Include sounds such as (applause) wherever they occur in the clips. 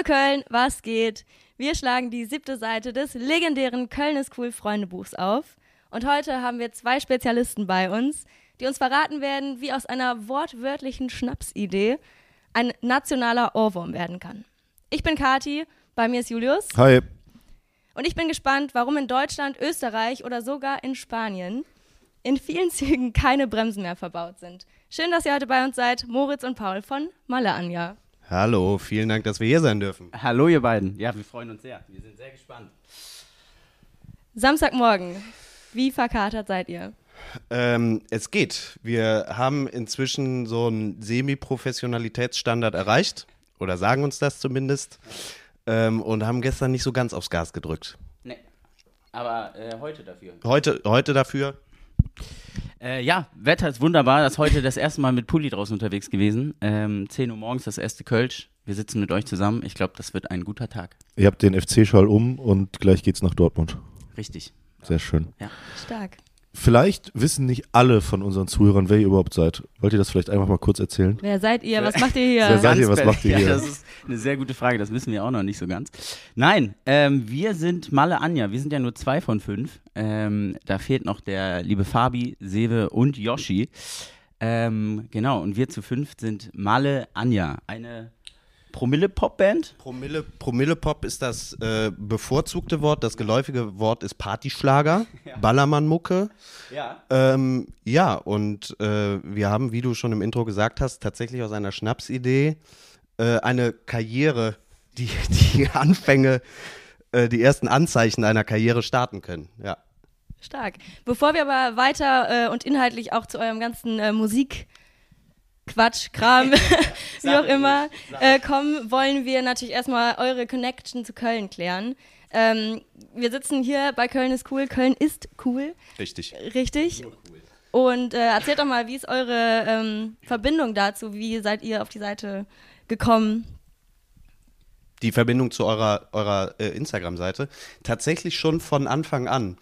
Hallo Köln, was geht? Wir schlagen die siebte Seite des legendären Köln ist cool Freundebuchs auf. Und heute haben wir zwei Spezialisten bei uns, die uns verraten werden, wie aus einer wortwörtlichen Schnapsidee ein nationaler Ohrwurm werden kann. Ich bin Kati, bei mir ist Julius. Hi. Und ich bin gespannt, warum in Deutschland, Österreich oder sogar in Spanien in vielen Zügen keine Bremsen mehr verbaut sind. Schön, dass ihr heute bei uns seid, Moritz und Paul von Malle Anja. Hallo, vielen Dank, dass wir hier sein dürfen. Hallo ihr beiden. Ja, wir freuen uns sehr. Wir sind sehr gespannt. Samstagmorgen, wie verkatert seid ihr? Ähm, es geht. Wir haben inzwischen so einen Semi-Professionalitätsstandard erreicht. Oder sagen uns das zumindest. Ähm, und haben gestern nicht so ganz aufs Gas gedrückt. Nee. Aber äh, heute dafür. Heute, heute dafür. Äh, ja, Wetter ist wunderbar. Das ist heute das erste Mal mit Pulli draußen unterwegs gewesen. Ähm, 10 Uhr morgens das erste Kölsch. Wir sitzen mit euch zusammen. Ich glaube, das wird ein guter Tag. Ihr habt den FC-Schal um und gleich geht's nach Dortmund. Richtig. Sehr schön. Stark. Vielleicht wissen nicht alle von unseren Zuhörern, wer ihr überhaupt seid. Wollt ihr das vielleicht einfach mal kurz erzählen? Wer seid ihr? Was macht ihr hier? Wer seid ihr? Was macht ihr (laughs) ja, hier? Das ist eine sehr gute Frage. Das wissen wir auch noch nicht so ganz. Nein, ähm, wir sind Malle Anja. Wir sind ja nur zwei von fünf. Ähm, da fehlt noch der liebe Fabi, Sewe und Yoshi. Ähm, genau, und wir zu fünf sind Malle Anja. Eine Promille-Pop-Band. Promille, Promille-Pop ist das äh, bevorzugte Wort. Das geläufige Wort ist Partyschlager, (laughs) Ballermann-Mucke. Ja. Ähm, ja, und äh, wir haben, wie du schon im Intro gesagt hast, tatsächlich aus einer Schnapsidee äh, eine Karriere, die, (laughs) die Anfänge, äh, die ersten Anzeichen einer Karriere starten können. Ja. Stark. Bevor wir aber weiter äh, und inhaltlich auch zu eurem ganzen äh, Musik. Quatsch, Kram, (laughs) (laughs) wie auch immer, äh, kommen, wollen wir natürlich erstmal eure Connection zu Köln klären. Ähm, wir sitzen hier bei Köln ist cool. Köln ist cool, Richtig. richtig. Und äh, erzählt doch mal, wie ist eure ähm, Verbindung dazu? Wie seid ihr auf die Seite gekommen? Die Verbindung zu eurer, eurer äh, Instagram-Seite tatsächlich schon von Anfang an.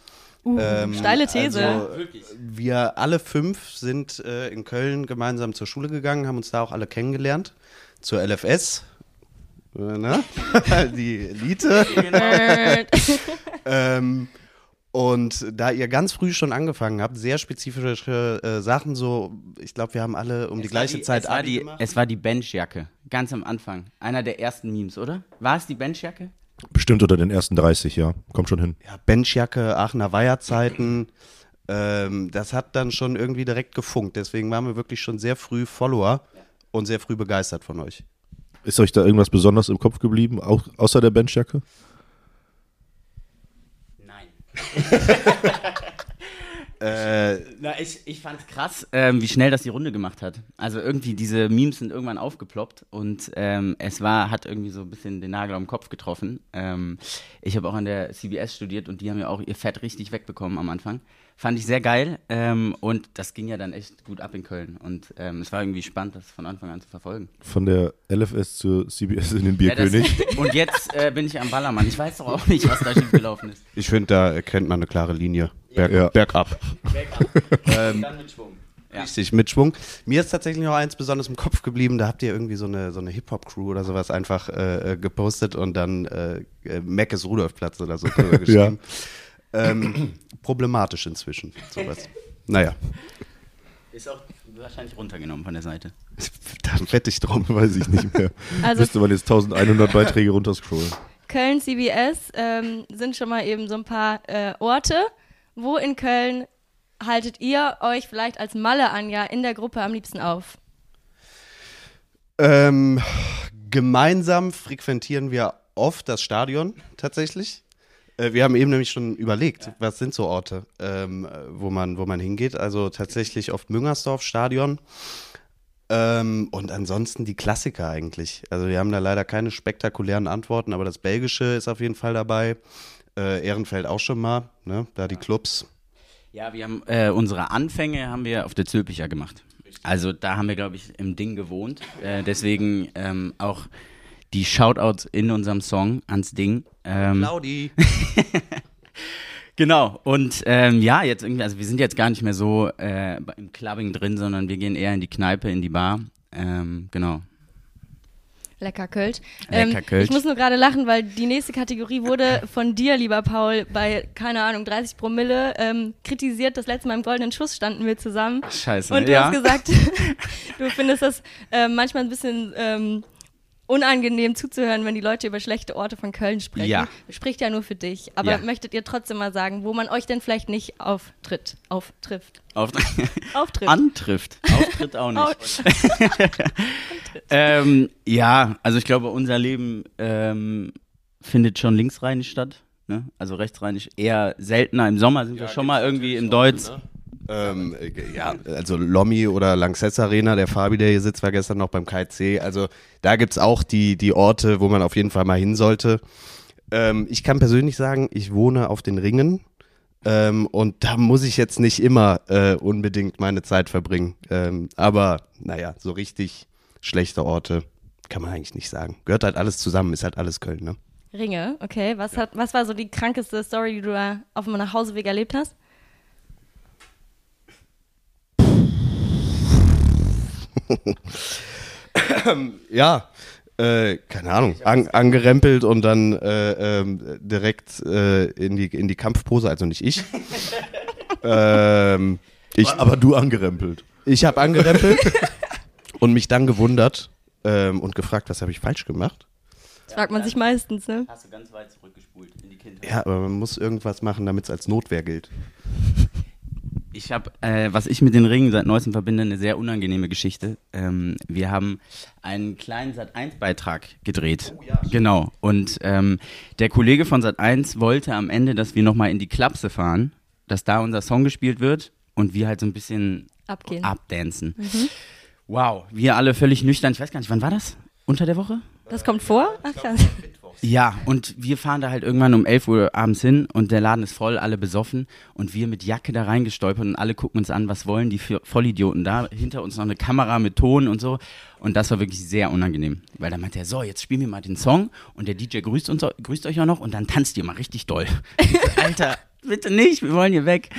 Uh, Ähm, steile These. Also, wir alle fünf sind äh, in Köln gemeinsam zur Schule gegangen, haben uns da auch alle kennengelernt. Zur LFS. Äh, ne? (laughs) Die Elite. (laughs) Ähm, und da ihr ganz früh schon angefangen habt, sehr spezifische äh, Sachen, so, ich glaube, wir haben alle um die Es war gleiche Zeit es war, die, gemacht. es war die Benchjacke. Ganz am Anfang. Einer der ersten Memes, oder? War es die Benchjacke? Bestimmt unter den ersten 30, ja. Kommt schon hin. ja, Benchjacke, Aachener Weiherzeiten. Ähm, das hat dann schon irgendwie direkt gefunkt. Deswegen waren wir wirklich schon sehr früh Follower und sehr früh begeistert von euch. Ist euch da irgendwas besonders im Kopf geblieben, auch, außer der Benchjacke? Nein. (laughs) Äh, Na, ich, ich fand's krass, ähm, wie schnell das die Runde gemacht hat. Also irgendwie diese Memes sind irgendwann aufgeploppt und ähm, es war, hat irgendwie so ein bisschen den Nagel am Kopf getroffen. Ähm, ich habe auch an der CBS studiert und die haben ja auch ihr Fett richtig wegbekommen am Anfang. Fand ich sehr geil ähm, und das ging ja dann echt gut ab in Köln und ähm, es war irgendwie spannend, das von Anfang an zu verfolgen. Von der LFS zur CBS in den Ja, das, Bierkönig? und jetzt äh, bin ich am Ballermann. Ich weiß doch auch nicht, was da schief gelaufen ist. ich finde, da erkennt man eine klare Linie. Berg, Ja. Bergab. (laughs) Dann mit Schwung. Ja. Richtig, mit Schwung. Mir ist tatsächlich noch eins besonders im Kopf geblieben. Da habt ihr irgendwie so eine, so eine Hip-Hop-Crew oder sowas einfach äh, äh, gepostet und dann äh, äh, Meckes Rudolfplatz oder so drüber (laughs) geschrieben. Ähm, (clears throat) problematisch inzwischen, sowas. Naja, Ist auch wahrscheinlich runtergenommen von der Seite. (laughs) da wette ich drum. Weiß ich nicht mehr. Also Müsste man jetzt 1100 Beiträge runterscrollen. Köln CBS ähm, sind schon mal eben so ein paar äh, Orte. Wo in Köln haltet ihr euch vielleicht als Malle Anja in der Gruppe am liebsten auf? Ähm, gemeinsam frequentieren wir oft das Stadion tatsächlich. Äh, wir haben eben nämlich schon überlegt, was sind so Orte, ähm, äh, wo, man, wo man hingeht. Also tatsächlich oft Müngersdorf Stadion. Ähm, und ansonsten die Klassiker eigentlich. Also wir haben da leider keine spektakulären Antworten, aber das Belgische ist auf jeden Fall dabei. Äh, Ehrenfeld auch schon mal, ne? da die Clubs. Ja, wir haben äh, unsere Anfänge haben wir auf der Zülpicher gemacht. Also da haben wir, glaube ich, im Ding gewohnt. Äh, deswegen ähm, auch die Shoutouts in unserem Song ans Ding. Ähm, Laudi. (laughs) genau. Und ähm, ja, jetzt irgendwie, also wir sind jetzt gar nicht mehr so äh, im Clubbing drin, sondern wir gehen eher in die Kneipe, in die Bar. Ähm, genau. Lecker Kölsch. Ähm, Lecker Kölsch. Ich muss nur gerade lachen, weil die nächste Kategorie wurde von dir, lieber Paul, bei, keine Ahnung, 30 Promille ähm, kritisiert. Das letzte Mal im Goldenen Schuss standen wir zusammen. Scheiße. Und du ja. hast gesagt, (laughs) (laughs) du findest das ähm, manchmal ein bisschen ähm, unangenehm zuzuhören, wenn die Leute über schlechte Orte von Köln sprechen. Ja. Spricht ja nur für dich. Aber Ja. möchtet ihr trotzdem mal sagen, wo man euch denn vielleicht nicht auftritt, auftrifft? Auf, (laughs) Auftritt. antrifft. Auftritt auch nicht. (laughs) Ähm, ja, also ich glaube, unser Leben ähm, findet schon linksrheinisch statt. Ne? Also rechtsrheinisch eher seltener. Im Sommer sind wir schon mal irgendwie im Deutsch. Ähm, äh, ja, also Lommi oder Lanxess Arena, der Fabi, der hier sitzt, war gestern noch beim KC. Also da gibt's auch die, die Orte, wo man auf jeden Fall mal hin sollte. Ähm, ich kann persönlich sagen, ich wohne auf den Ringen. Ähm, und da muss ich jetzt nicht immer äh, unbedingt meine Zeit verbringen. Ähm, aber naja, so richtig schlechte Orte kann man eigentlich nicht sagen. Gehört halt alles zusammen, ist halt alles Köln, ne? Ringe, okay. Was, hat, was war so die krankeste Story, die du da auf dem Nachhauseweg erlebt hast? Ja, äh, keine Ahnung, an, angerempelt und dann äh, ähm, direkt äh, in, die, in die Kampfpose, also nicht ich. (laughs) ähm, ich Aber du angerempelt. ich habe angerempelt (laughs) und mich dann gewundert ähm, und gefragt, was habe ich falsch gemacht. Das fragt man sich meistens, ne? Hast du ganz weit zurückgespult in die Kindheit. Ja, aber man muss irgendwas machen, damit es als Notwehr gilt. Ich habe, äh, was ich mit den Ringen seit neuestem verbinde, eine sehr unangenehme Geschichte. Ähm, wir haben einen kleinen Sat1-Beitrag gedreht. genau. Und ähm, der Kollege von Sat1 wollte am Ende, dass wir nochmal in die Klapse fahren, dass da unser Song gespielt wird und wir halt so ein bisschen Abgehen. abdancen. Wow, wir alle völlig nüchtern. Ich weiß gar nicht, wann war das? Unter der Woche? Das kommt vor? Ach krass. Ja, und wir fahren da halt irgendwann um 11 Uhr abends hin und der Laden ist voll, alle besoffen und wir mit Jacke da reingestolpert und alle gucken uns an, was wollen die Vollidioten da? Hinter uns noch eine Kamera mit Ton und so und das war wirklich sehr unangenehm, weil dann meinte er, so, jetzt spielen wir mal den Song und der DJ grüßt, uns, grüßt euch auch noch und dann tanzt ihr mal richtig doll. (laughs) Alter, bitte nicht, wir wollen hier weg.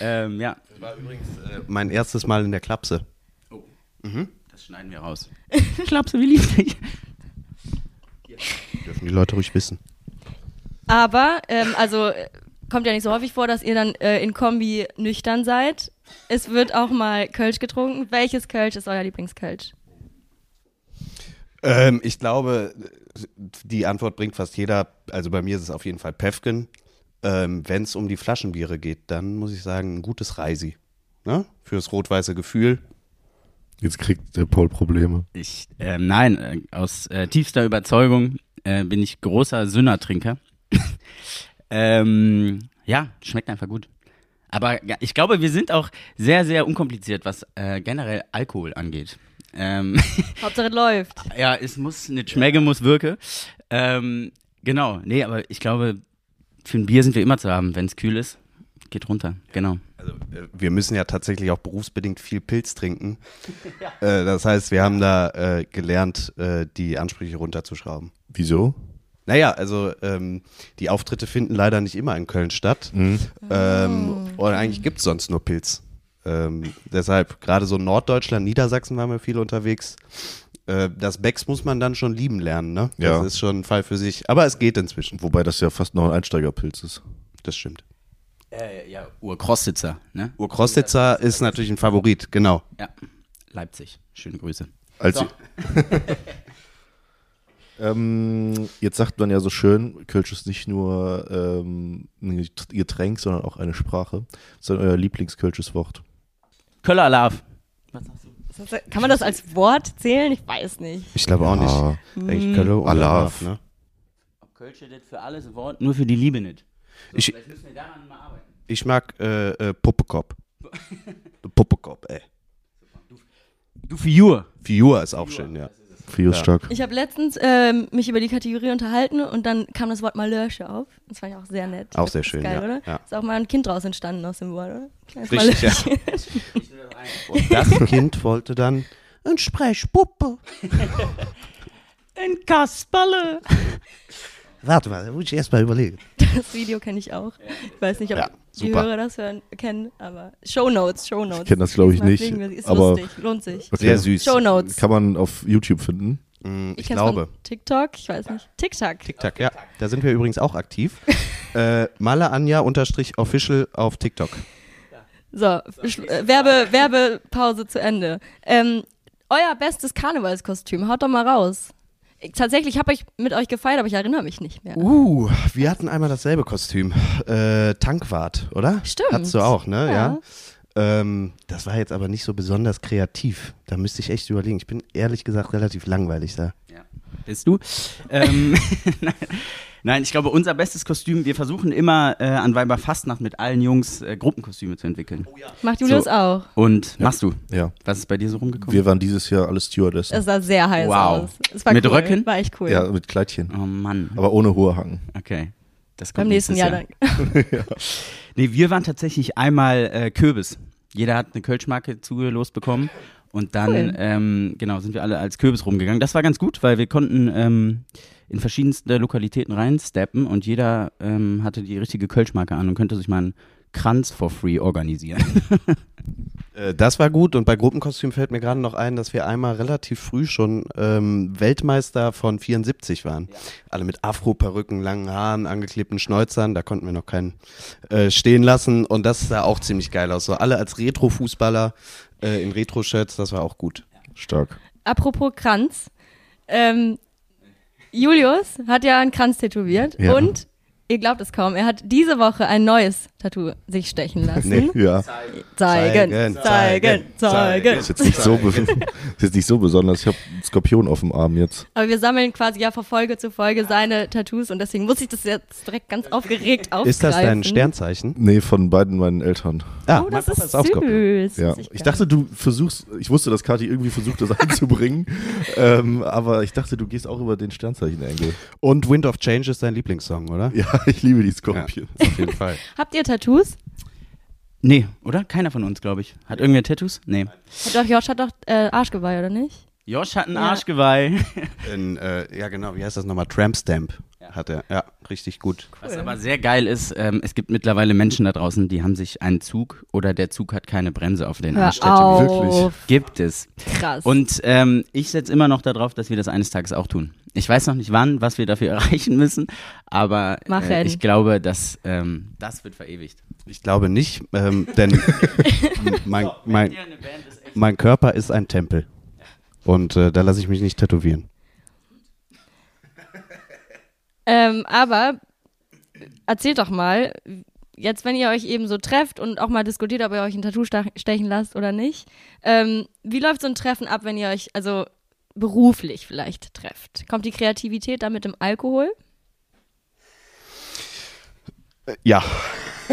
Ähm, ja, Das war übrigens äh, mein erstes Mal in der Klapse. das schneiden wir raus. (laughs) Klapse, wie lief dich? Dürfen die Leute ruhig wissen. Aber, ähm, also, kommt ja nicht so häufig vor, dass ihr dann äh, in Kombi nüchtern seid. Es wird auch mal Kölsch getrunken. Welches Kölsch ist euer Lieblingskölsch? Ähm, ich glaube, die Antwort bringt fast jeder. Also bei mir ist es auf jeden Fall Pefken. Ähm, Wenn es um die Flaschenbiere geht, dann muss ich sagen, ein gutes Reisi. Ne? Fürs rot-weiße Gefühl. Jetzt kriegt der Paul Probleme. Ich, ähm, nein, äh, aus äh, tiefster Überzeugung äh, bin ich großer Sünnertrinker. (laughs) ähm, ja, schmeckt einfach gut. Aber ja, ich glaube, wir sind auch sehr, sehr unkompliziert, was äh, generell Alkohol angeht. Ähm, (laughs) Hauptsache es läuft. ja, es muss nicht schmecke, muss wirke. Ähm, genau, nee, aber ich glaube, für ein Bier sind wir immer zu haben, wenn es kühl ist. Geht runter, genau. Also, äh, wir müssen ja tatsächlich auch berufsbedingt viel Pilz trinken. (laughs) Äh, das heißt, wir haben da äh, gelernt, äh, die Ansprüche runterzuschrauben. Wieso? Naja, also ähm, die Auftritte finden leider nicht immer in Köln statt. Mhm. Ähm, und eigentlich gibt es sonst nur Pilz. Ähm, deshalb, gerade so Norddeutschland, Niedersachsen waren wir viel unterwegs. Äh, das Becks muss man dann schon lieben lernen, ne? Das Ja. ist schon ein Fall für sich. Aber es geht inzwischen. Wobei das ja fast noch ein Einsteigerpilz ist. Das stimmt. Äh, ja, Urkrossitzer, ne? Urkrostitzer ist natürlich ein Favorit, genau. Ja, Leipzig. Schöne Grüße. Als So. (laughs) ähm, jetzt sagt man ja so schön, Kölsch ist nicht nur ähm, ein Getränk, sondern auch eine Sprache. Was ist denn euer Lieblingskölsches Wort? Köller Love. Kann man das als Wort zählen? Ich weiß nicht. Ich glaube auch nicht. Ah, Eigentlich Kölle oder Alaf. Love, ne? Kölsch steht für alles Wort, nur für die Liebe nicht. So, Ich- vielleicht müssen wir daran mal arbeiten. Ich mag äh, äh, Puppekopf. (laughs) Puppekopf, ey. Du Figur. Figur ist auch schön, ja. Fius Ja. stark. Ich habe letztens ähm, mich über die Kategorie unterhalten und dann kam das Wort Malörsche auf. Das fand ich auch sehr nett. Auch sehr Das schön, geil, ja. oder? Ja. Ist auch mal ein Kind draus entstanden aus dem Wort, oder? Kleines Richtig, ja. Malörsche. (laughs) Und das Kind wollte dann ein Sprechpuppe. (laughs) Ein Kasperle. Warte mal, da muss ich erst mal überlegen. Das Video kenne ich auch. Ich weiß nicht, ob Ja, die. Hörer das hören, kennen, aber Shownotes, Shownotes. Ich kenn das, glaub ich, nicht, fliegen Ist aber- lustig, lohnt sich. Okay. Sehr süß. Shownotes. Kann man auf YouTube finden. Mm, ich kenn's glaube. Von TikTok, ich weiß nicht. TikTok. TikTok, ja. Da sind wir übrigens auch aktiv. (laughs) äh, Malle Anja unterstrich official auf TikTok. So, äh, Werbe, Werbepause zu Ende. Ähm, euer bestes Karnevalskostüm, haut doch mal raus. Ich, tatsächlich habe ich mit euch gefeiert, aber ich erinnere mich nicht mehr. Uh, wir hatten einmal dasselbe Kostüm. Äh, Tankwart, oder? Stimmt. Hattest du auch, ne? Ja. Ja. Ähm, das war jetzt aber nicht so besonders kreativ. Da müsste ich echt überlegen. Ich bin ehrlich gesagt relativ langweilig da. Bist du? ähm, (laughs) nein, ich glaube, unser bestes Kostüm, wir versuchen immer äh, an Weiberfastnacht mit allen Jungs äh, Gruppenkostüme zu entwickeln. Macht Julius So. auch. Und machst du? Ja. Was ist bei dir so rumgekommen? Wir waren dieses Jahr alle Stewardessen. Es sah sehr heiß Wow. aus. Es war Mit cool. Röcken? War echt cool. Ja, mit Kleidchen. oh Mann. Aber ohne hohe Haken. Okay. Das Beim kommt nächsten Jahr dann. (laughs) Nee, wir waren tatsächlich einmal äh, Kürbis. Jeder hat eine Kölschmarke zugelost bekommen. Und dann, Cool. ähm, genau, sind wir alle als Kürbis rumgegangen. Das war ganz gut, weil wir konnten ähm, in verschiedenste Lokalitäten reinsteppen und jeder ähm, hatte die richtige Kölschmarke an und könnte sich mal einen Kranz for free organisieren. (laughs) Äh, das war gut und bei Gruppenkostüm fällt mir gerade noch ein, dass wir einmal relativ früh schon ähm, Weltmeister von 74 waren. Alle mit Afro-Perücken, langen Haaren, angeklebten Schnäuzern, da konnten wir noch keinen äh, stehen lassen und das sah auch ziemlich geil aus. So alle als Retro-Fußballer äh, in Retro-Shirts, das war auch gut. Stark. Apropos Kranz. Ähm, Julius hat ja einen Kranz tätowiert Ja. und ihr glaubt es kaum, er hat diese Woche ein neues Tattoo sich stechen lassen. Nee. Ja. Zeigen, Zeigen, zeigen, zeigen, zeigen. Ist jetzt nicht so, (laughs) ist jetzt nicht so besonders. Ich habe einen Skorpion auf dem Arm jetzt. Aber wir sammeln quasi ja von Folge zu Folge seine Tattoos und deswegen muss ich das jetzt direkt ganz aufgeregt aufgreifen. Ist das dein Sternzeichen? Nee, von beiden meinen Eltern. Ah, Oh, das ist auch Skorpion. süß. Ja. Ist Ich geil. dachte, du versuchst, ich wusste, dass Kathi irgendwie versucht, das (laughs) einzubringen. ähm, aber ich dachte, du gehst auch über den Sternzeichen-Engel. Und Wind of Change ist dein Lieblingssong, oder? Ja, (laughs) ich liebe die Ja, Skorpion. auf jeden Fall. (laughs) Habt ihr Tattoos? nee, oder? Keiner von uns, glaube ich. Hat irgendwer Tattoos? Nee. Hat doch, Josh hat doch äh, Arschgeweih, oder nicht? Josh hat ein Ja. Arschgeweih. In, äh, ja, genau, wie heißt das nochmal? Tramp Stamp hat er. Ja, richtig gut. Was aber sehr geil ist, ähm, es gibt mittlerweile Menschen da draußen, die haben sich einen Zug oder der Zug hat keine Bremse auf den tätowiert. auf. Gibt es. Krass. Und ähm, ich setze immer noch darauf, dass wir das eines Tages auch tun. Ich weiß noch nicht wann, was wir dafür (laughs) erreichen müssen, aber äh, ich glaube, dass ähm, das wird verewigt. Ich glaube nicht, ähm, denn (laughs) mein, mein, mein Körper ist ein Tempel. Und äh, da lasse ich mich nicht tätowieren. Ähm, aber erzählt doch mal, jetzt wenn ihr euch eben so trefft und auch mal diskutiert, ob ihr euch ein Tattoo stechen lasst oder nicht, ähm, wie läuft so ein Treffen ab, wenn ihr euch also beruflich vielleicht trefft? Kommt die Kreativität da mit dem Alkohol? Ja. (laughs)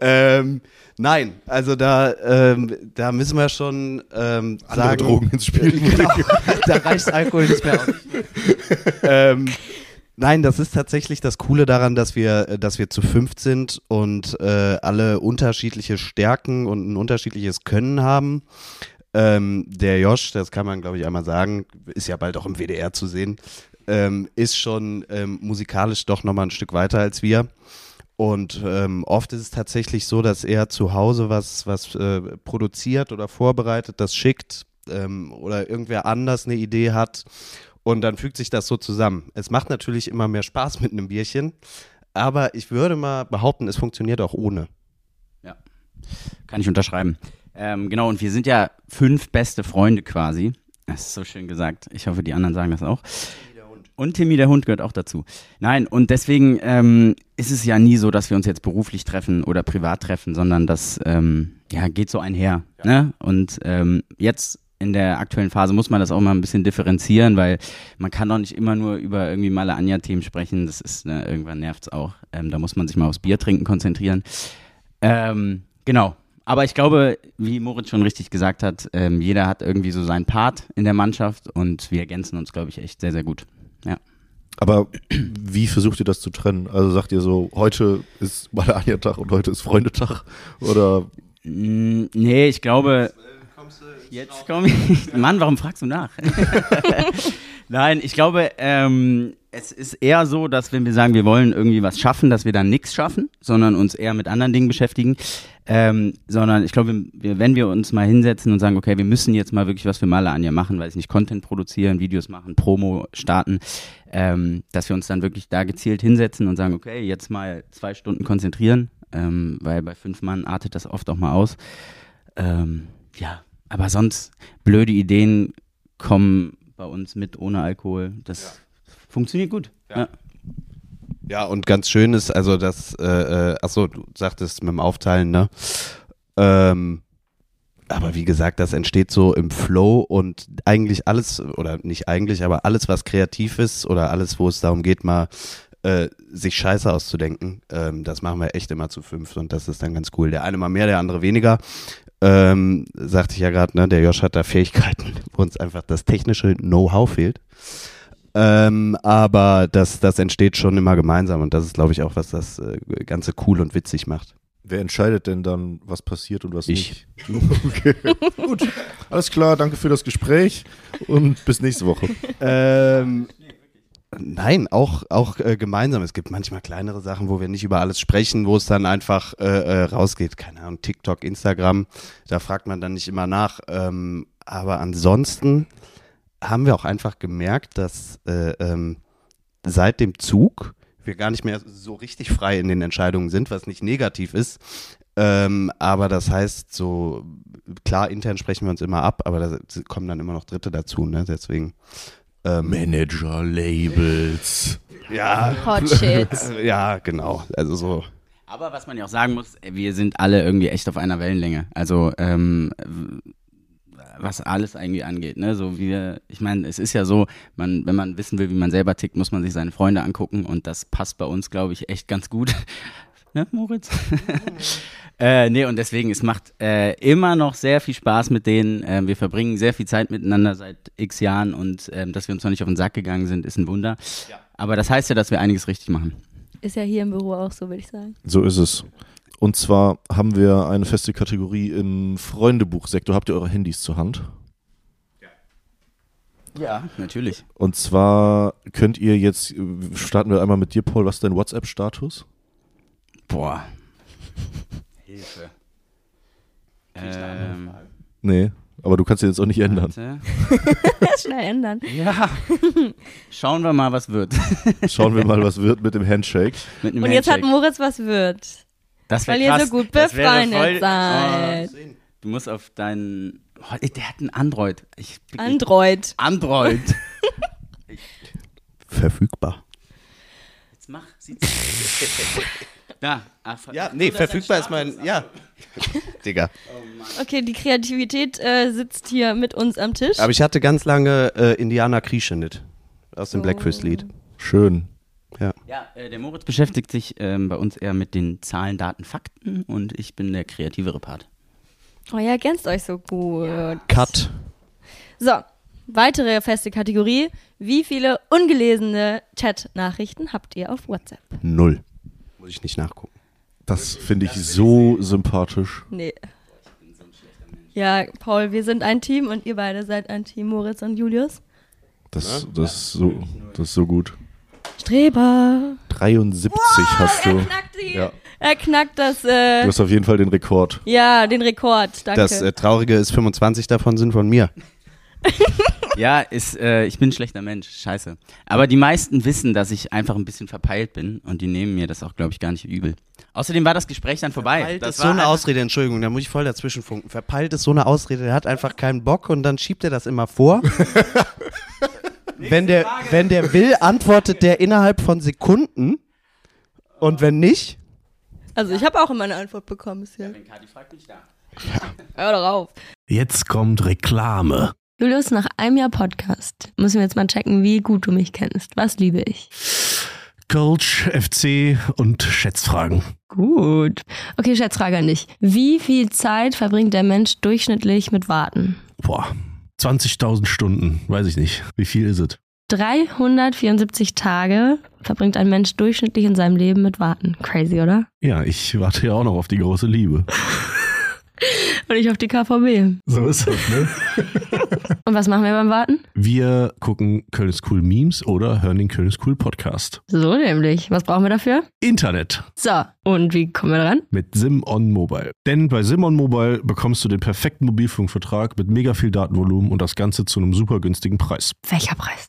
ähm, nein, also da, ähm, da müssen wir schon ähm, Andere sagen, Drogen ins Spiel. genau, (laughs) da reicht Alkohol nicht mehr aus. ähm, nein, das ist tatsächlich das Coole daran, dass wir, äh, dass wir zu fünft sind und äh, alle unterschiedliche Stärken und ein unterschiedliches Können haben. Ähm, der Josh, das kann man glaube ich einmal sagen, ist ja bald auch im WDR zu sehen, ähm, ist schon ähm, musikalisch doch nochmal ein Stück weiter als wir. Und ähm, oft ist es tatsächlich so, dass er zu Hause was, was äh, produziert oder vorbereitet, das schickt ähm, oder irgendwer anders eine Idee hat und dann fügt sich das so zusammen. Es macht natürlich immer mehr Spaß mit einem Bierchen, aber ich würde mal behaupten, es funktioniert auch ohne. Kann ich unterschreiben. Ähm, genau, und wir sind ja fünf beste Freunde quasi. Das ist so schön gesagt. Ich hoffe, die anderen sagen das auch. Und Timmy der Hund gehört auch dazu. Nein, und deswegen ähm, ist es ja nie so, dass wir uns jetzt beruflich treffen oder privat treffen, sondern das ähm, ja, geht so einher. Ne? Und ähm, jetzt in der aktuellen Phase muss man das auch mal ein bisschen differenzieren, weil man kann doch nicht immer nur über irgendwie Male Anja-Themen sprechen. Das ist, ne, irgendwann nervt's auch. Ähm, da muss man sich mal aufs Bier trinken konzentrieren. Ähm, genau. Aber ich glaube, wie Moritz schon richtig gesagt hat, ähm, jeder hat irgendwie so seinen Part in der Mannschaft und wir ergänzen uns, glaube ich, echt sehr, sehr gut. Aber wie versucht ihr das zu trennen? Also sagt ihr so, heute ist Malania-Tag und heute ist Freundetag? Oder Mm, nee, ich glaube, Jetzt komme ich. (laughs) Mann, warum fragst du nach? (laughs) Nein, ich glaube, ähm, es ist eher so, dass wenn wir sagen, wir wollen irgendwie was schaffen, dass wir dann nichts schaffen, sondern uns eher mit anderen Dingen beschäftigen. Ähm, sondern ich glaube, wir, wenn wir uns mal hinsetzen und sagen, okay, wir müssen jetzt mal wirklich was für Maler Anja machen, weil ich nicht Content produzieren, Videos machen, Promo starten, ähm, dass wir uns dann wirklich da gezielt hinsetzen und sagen, okay, jetzt mal zwei Stunden konzentrieren, ähm, weil bei fünf Mann artet das oft auch mal aus. Ähm, ja, aber sonst blöde Ideen kommen bei uns mit ohne Alkohol. Das ja. funktioniert gut. Ja. ja. Ja, und ganz schön ist, also das, äh, äh, achso, du sagtest mit dem Aufteilen, ne? Ähm, aber wie gesagt, das entsteht so im Flow und eigentlich alles, oder nicht eigentlich, aber alles, was kreativ ist oder alles, wo es darum geht, mal äh, sich Scheiße auszudenken, ähm, das machen wir echt immer zu fünf und das ist dann ganz cool. Der eine mal mehr, der andere weniger. Ähm, sagte ich ja gerade, ne, der Josh hat da Fähigkeiten, (laughs) wo uns einfach das technische Know-how fehlt. Ähm, aber das, das entsteht schon immer gemeinsam und das ist, glaube ich, auch, was das äh, Ganze cool und witzig macht. Wer entscheidet denn dann, was passiert und was ich. nicht? (laughs) okay. Gut. Alles klar, danke für das Gespräch und bis nächste Woche. Ähm, Nein, auch, auch äh, gemeinsam. Es gibt manchmal kleinere Sachen, wo wir nicht über alles sprechen, wo es dann einfach äh, äh, rausgeht. Keine Ahnung, TikTok, Instagram, da fragt man dann nicht immer nach. Ähm, aber ansonsten haben wir auch einfach gemerkt, dass äh, ähm, seit dem Zug wir gar nicht mehr so richtig frei in den Entscheidungen sind, was nicht negativ ist. Ähm, aber das heißt, so klar, intern sprechen wir uns immer ab, aber da kommen dann immer noch Dritte dazu. Ne? Deswegen ähm, Manager, Labels. Ja. Hot Shit. (laughs) ja, genau. Also so. Aber was man ja auch sagen muss, wir sind alle irgendwie echt auf einer Wellenlänge. Also ähm, was alles eigentlich angeht. Ne? So wir, ich meine, es ist ja so, man, wenn man wissen will, wie man selber tickt, muss man sich seine Freunde angucken und das passt bei uns, glaube ich, echt ganz gut. Ne, Moritz? (laughs) Äh, nee, und deswegen, es macht äh, immer noch sehr viel Spaß mit denen. Äh, wir verbringen sehr viel Zeit miteinander seit x Jahren und ähm, dass wir uns noch nicht auf den Sack gegangen sind, ist ein Wunder. Ja. Aber das heißt ja, dass wir einiges richtig machen. Ist ja hier im Büro auch so, würde ich sagen. So ist es. Und zwar haben wir eine feste Kategorie im Freundebuchsektor. Habt ihr eure Handys zur Hand? Ja. Ja, natürlich. Und zwar könnt ihr jetzt, starten wir einmal mit dir, Paul, was ist dein WhatsApp-Status? Boah, Hilfe. Ähm, nee, aber du kannst ihn jetzt auch nicht ändern. (laughs) Schnell ändern. Ja. Schauen wir mal, was wird. (laughs) Schauen wir mal, was wird mit dem Handshake. Mit Und jetzt hat Moritz was wird. Das weil krass. ihr so gut befreundet seid. Oh, du musst auf deinen. Oh, der hat ein Android. Ich, Android. Android. Verfügbar. Jetzt mach. Sieht's. (laughs) Ja, ach, ja nee, verfügbar ist mein. Ja. (laughs) Digga. Oh okay, die Kreativität äh, sitzt hier mit uns am Tisch. Aber ich hatte ganz lange äh, Indianer Krieschenit aus dem oh. Blackfist-Lied. Schön. Ja, ja äh, der Moritz beschäftigt sich ähm, bei uns eher mit den Zahlen, Daten, Fakten und ich bin der kreativere Part. Oh, ihr ergänzt euch so gut. Ja. Cut. So, weitere feste Kategorie. Wie viele ungelesene Chat-Nachrichten habt ihr auf WhatsApp? Null. Muss ich nicht nachgucken. Das finde ich so sympathisch. Nee. Ja, Paul, wir sind ein Team und ihr beide seid ein Team, Moritz und Julius. Das, das, ist, so, das ist so gut. Streber. 73 wow, hast du. Er knackt, die, ja. er knackt das. Äh, du hast auf jeden Fall den Rekord. Ja, den Rekord. Danke. Das äh, Traurige ist, 25 davon sind von mir. (laughs) ja, ist, äh, ich bin ein schlechter Mensch, scheiße. Aber die meisten wissen, dass ich einfach ein bisschen verpeilt bin und die nehmen mir das auch, glaube ich, gar nicht übel. Außerdem war das Gespräch dann vorbei. Verpeilt das ist so eine Ausrede, Entschuldigung, da muss ich voll dazwischen funken. Verpeilt ist so eine Ausrede, der hat einfach keinen Bock und dann schiebt er das immer vor. (laughs) wenn, der, wenn der will, antwortet der innerhalb von Sekunden und wenn nicht. Also ich habe auch immer eine Antwort bekommen bisher. Ja, wenn Kati fragt, bin ich da. Ja. Hör doch auf. Jetzt kommt Reklame. Julius, nach einem Jahr Podcast müssen wir jetzt mal checken, wie gut du mich kennst. Was liebe ich? Coach, FC und Schätzfragen. Gut. Okay, Schätzfrage an dich. Wie viel Zeit verbringt der Mensch durchschnittlich mit Warten? Boah, 20.000 Stunden. Weiß ich nicht. Wie viel ist es? 374 Tage verbringt ein Mensch durchschnittlich in seinem Leben mit Warten. Crazy, oder? Ja, ich warte ja auch noch auf die große Liebe. (laughs) Und ich auf die KVB. So ist das, ne? (laughs) Und was machen wir beim Warten? Wir gucken Köln ist cool Memes oder hören den Köln ist cool Podcast. So nämlich. Was brauchen wir dafür? Internet So, und wie kommen wir dran? mit Sim on Mobile. Denn bei Sim on Mobile bekommst du den perfekten Mobilfunkvertrag mit mega viel Datenvolumen und das Ganze zu einem super günstigen Preis. Welcher Preis?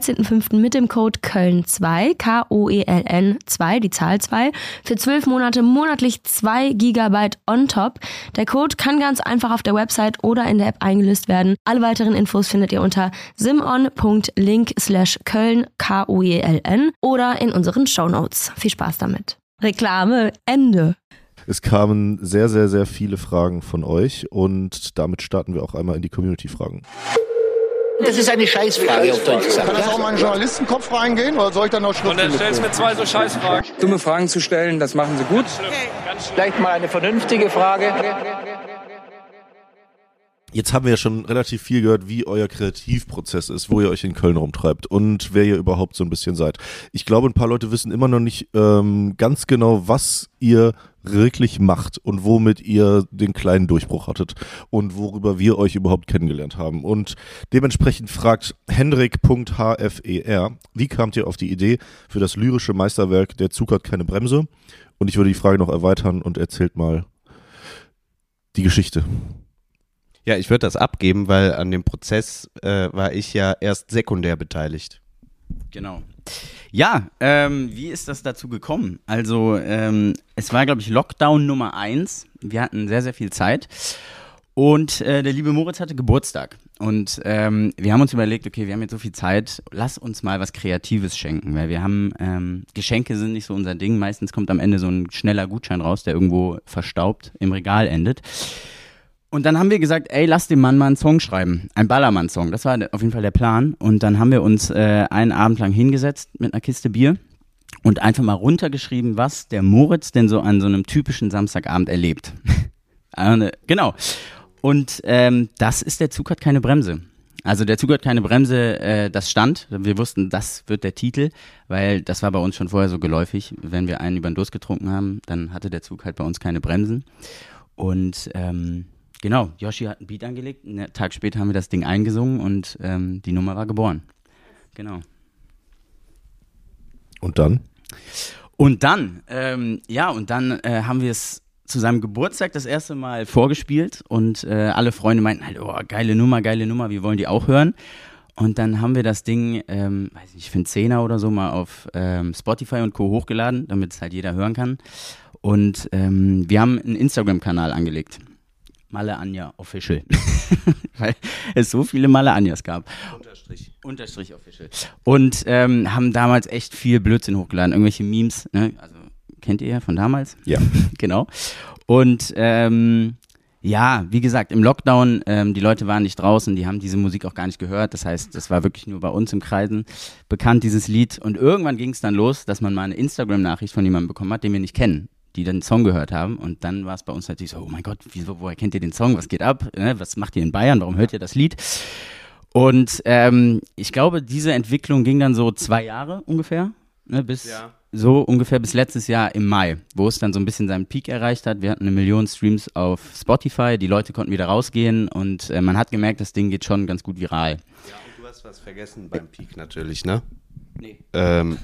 13.05. mit dem Code Köln2, K-O-E-L-N 2, die Zahl 2, für 12 Monate monatlich 2 Gigabyte on top. Der Code kann ganz einfach auf der Website oder in der App eingelöst werden. Alle weiteren Infos findet ihr unter simon.link slash Köln, K-O-E-L-N oder in unseren Shownotes. Viel Spaß damit. Reklame, Ende. Es kamen sehr, sehr, sehr viele Fragen von euch und damit starten wir auch einmal in die Community-Fragen. Das ist eine Scheißfrage auf Deutsch gesagt. Kann das auch mal in den Journalistenkopf reingehen oder soll ich dann noch Und schriftlich dann stellst du mir zwei so Scheißfragen. Dumme Fragen zu stellen, das machen sie gut. Vielleicht mal eine vernünftige Frage. Jetzt haben wir ja schon relativ viel gehört, wie euer Kreativprozess ist, wo ihr euch in Köln rumtreibt und wer ihr überhaupt so ein bisschen seid. Ich glaube, ein paar Leute wissen immer noch nicht ähm, ganz genau, was ihr wirklich macht und womit ihr den kleinen Durchbruch hattet und worüber wir euch überhaupt kennengelernt haben. Und dementsprechend fragt Hendrik.hfer, wie kamt ihr auf die Idee für das lyrische Meisterwerk Der Zug hat keine Bremse? Und ich würde die Frage noch erweitern und erzählt mal die Geschichte. Ja, ich würde das abgeben, weil an dem Prozess äh, war ich ja erst sekundär beteiligt. Genau. Ja, ähm, wie ist das dazu gekommen? Also, ähm, es war, glaube ich, Lockdown Nummer eins. Wir hatten sehr, sehr viel Zeit. Und äh, der liebe Moritz hatte Geburtstag. Und ähm, wir haben uns überlegt, okay, wir haben jetzt so viel Zeit, lass uns mal was Kreatives schenken. Weil wir haben, ähm, Geschenke sind nicht so unser Ding. Meistens kommt am Ende so ein schneller Gutschein raus, der irgendwo verstaubt im Regal endet. Und dann haben wir gesagt, ey, lass dem Mann mal einen Song schreiben. Ein Ballermann-Song. Das war auf jeden Fall der Plan. Und dann haben wir uns äh, einen Abend lang hingesetzt mit einer Kiste Bier und einfach mal runtergeschrieben, was der Moritz denn so an so einem typischen Samstagabend erlebt. Äh, (laughs) genau. Und ähm, das ist der Zug hat keine Bremse. Also der Zug hat keine Bremse, äh, das stand. Wir wussten, das wird der Titel, weil das war bei uns schon vorher so geläufig. Wenn wir einen über den Durst getrunken haben, dann hatte der Zug halt bei uns keine Bremsen. Und ähm, genau, Yoshi hat einen Beat angelegt. Einen Tag später haben wir das Ding eingesungen und ähm, die Nummer war geboren. Genau. Und dann? Und dann, ähm, ja, und dann äh, haben wir es zu seinem Geburtstag das erste Mal vorgespielt und äh, alle Freunde meinten halt, oh, geile Nummer, geile Nummer, wir wollen die auch hören. Und dann haben wir das Ding, ähm, weiß nicht, für einen Zehner oder so mal auf ähm, Spotify und Co. hochgeladen, damit es halt jeder hören kann. Und ähm, wir haben einen Instagram-Kanal angelegt. Malle Anja Official. (laughs) Weil es so viele Malle Anjas gab. Unterstrich. Unterstrich Official. Und ähm, haben damals echt viel Blödsinn hochgeladen, irgendwelche Memes, ne? Also kennt ihr ja von damals? Ja. (laughs) genau. Und ähm, ja, wie gesagt, im Lockdown, ähm, die Leute waren nicht draußen, die haben diese Musik auch gar nicht gehört. Das heißt, das war wirklich nur bei uns im Kreisen bekannt, dieses Lied. Und irgendwann ging es dann los, dass man mal eine Instagram-Nachricht von jemandem bekommen hat, den wir nicht kennen, die dann den Song gehört haben. Und dann war es bei uns natürlich so, oh mein Gott, wieso, woher kennt ihr den Song? Was geht ab? Ne? Was macht ihr in Bayern? Warum hört ihr das Lied? Und ähm, ich glaube, diese Entwicklung ging dann so zwei Jahre ungefähr, ne, bis so ungefähr bis letztes Jahr im Mai, wo es dann so ein bisschen seinen Peak erreicht hat. Wir hatten eine Million Streams auf Spotify, die Leute konnten wieder rausgehen und äh, man hat gemerkt, das Ding geht schon ganz gut viral. Ja, und du hast was vergessen beim Peak natürlich, ne? Nee. Ähm,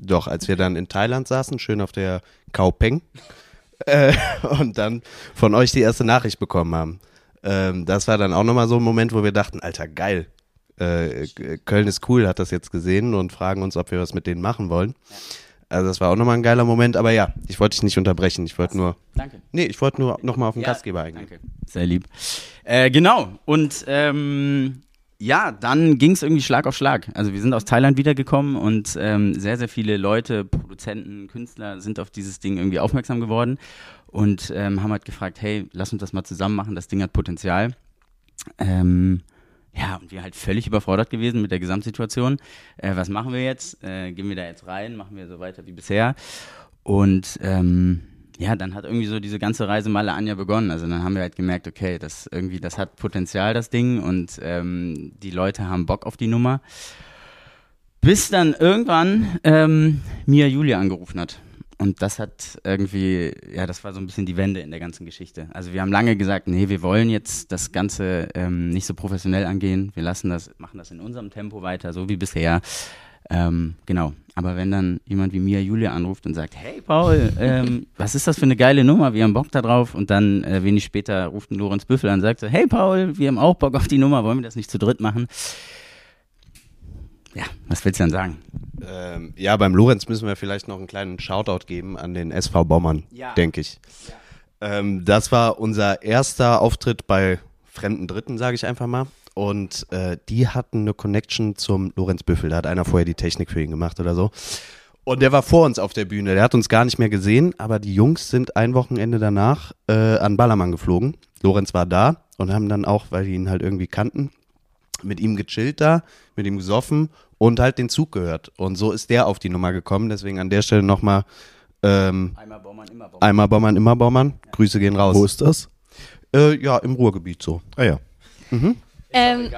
doch, als wir dann in Thailand saßen, schön auf der Kaupeng, (laughs) äh, und dann von euch die erste Nachricht bekommen haben. Ähm, das war dann auch nochmal so ein Moment, wo wir dachten, Alter, geil. Äh, Köln ist cool, hat das jetzt gesehen und fragen uns, ob wir was mit denen machen wollen. Also das war auch nochmal ein geiler Moment, aber ja, ich wollte dich nicht unterbrechen. Ich wollte nur. Danke. Nee, ich wollte nur nochmal auf den Ja, Gastgeber eingehen. Danke, sehr lieb. Äh, genau, und ähm, ja, dann ging es irgendwie Schlag auf Schlag. Also wir sind aus Thailand wiedergekommen und ähm, sehr, sehr viele Leute, Produzenten, Künstler sind auf dieses Ding irgendwie aufmerksam geworden und ähm, haben halt gefragt, hey, lass uns das mal zusammen machen, das Ding hat Potenzial. Ähm, ja, und wir halt völlig überfordert gewesen mit der Gesamtsituation. Äh, was machen wir jetzt? Äh, gehen wir da jetzt rein? Machen wir so weiter wie bisher? Und ähm, ja, dann hat irgendwie so diese ganze Reise Malle Anja begonnen. Also dann haben wir halt gemerkt, okay, das irgendwie, das hat Potenzial, das Ding, und ähm, die Leute haben Bock auf die Nummer. Bis dann irgendwann ähm, Mia Julia angerufen hat. Und das hat irgendwie, ja, das war so ein bisschen die Wende in der ganzen Geschichte. Also wir haben lange gesagt, nee, wir wollen jetzt das Ganze ähm, nicht so professionell angehen. Wir lassen das, machen das in unserem Tempo weiter, so wie bisher. Ähm, genau. Aber wenn dann jemand wie Mia Julia anruft und sagt, hey Paul, (laughs) ähm, was ist das für eine geile Nummer? Wir haben Bock da drauf. Und dann äh, wenig später ruft ein Lorenz Büffel an und sagt so, hey Paul, wir haben auch Bock auf die Nummer, wollen wir das nicht zu dritt machen? Ja, was willst du dann sagen? Ähm, ja, beim Lorenz müssen wir vielleicht noch einen kleinen Shoutout geben an den SV Bommern, Ja. denke ich. Ähm, das war unser erster Auftritt bei fremden Dritten, sage ich einfach mal. Und äh, die hatten eine Connection zum Lorenz Büffel. Da hat einer vorher die Technik für ihn gemacht oder so. Und der war vor uns auf der Bühne. Der hat uns gar nicht mehr gesehen, aber die Jungs sind ein Wochenende danach äh, an Ballermann geflogen. Lorenz war da und haben dann auch, weil die ihn halt irgendwie kannten, mit ihm gechillt da, mit ihm gesoffen und halt den Zug gehört. Und so ist der auf die Nummer gekommen. Deswegen an der Stelle nochmal ähm, Einmal Baumann, immer Baumann. einmal Bommern, immer Bommern. Grüße gehen raus. Wo ist das? Äh, ja, im Ruhrgebiet so. Ah ja. Ähm,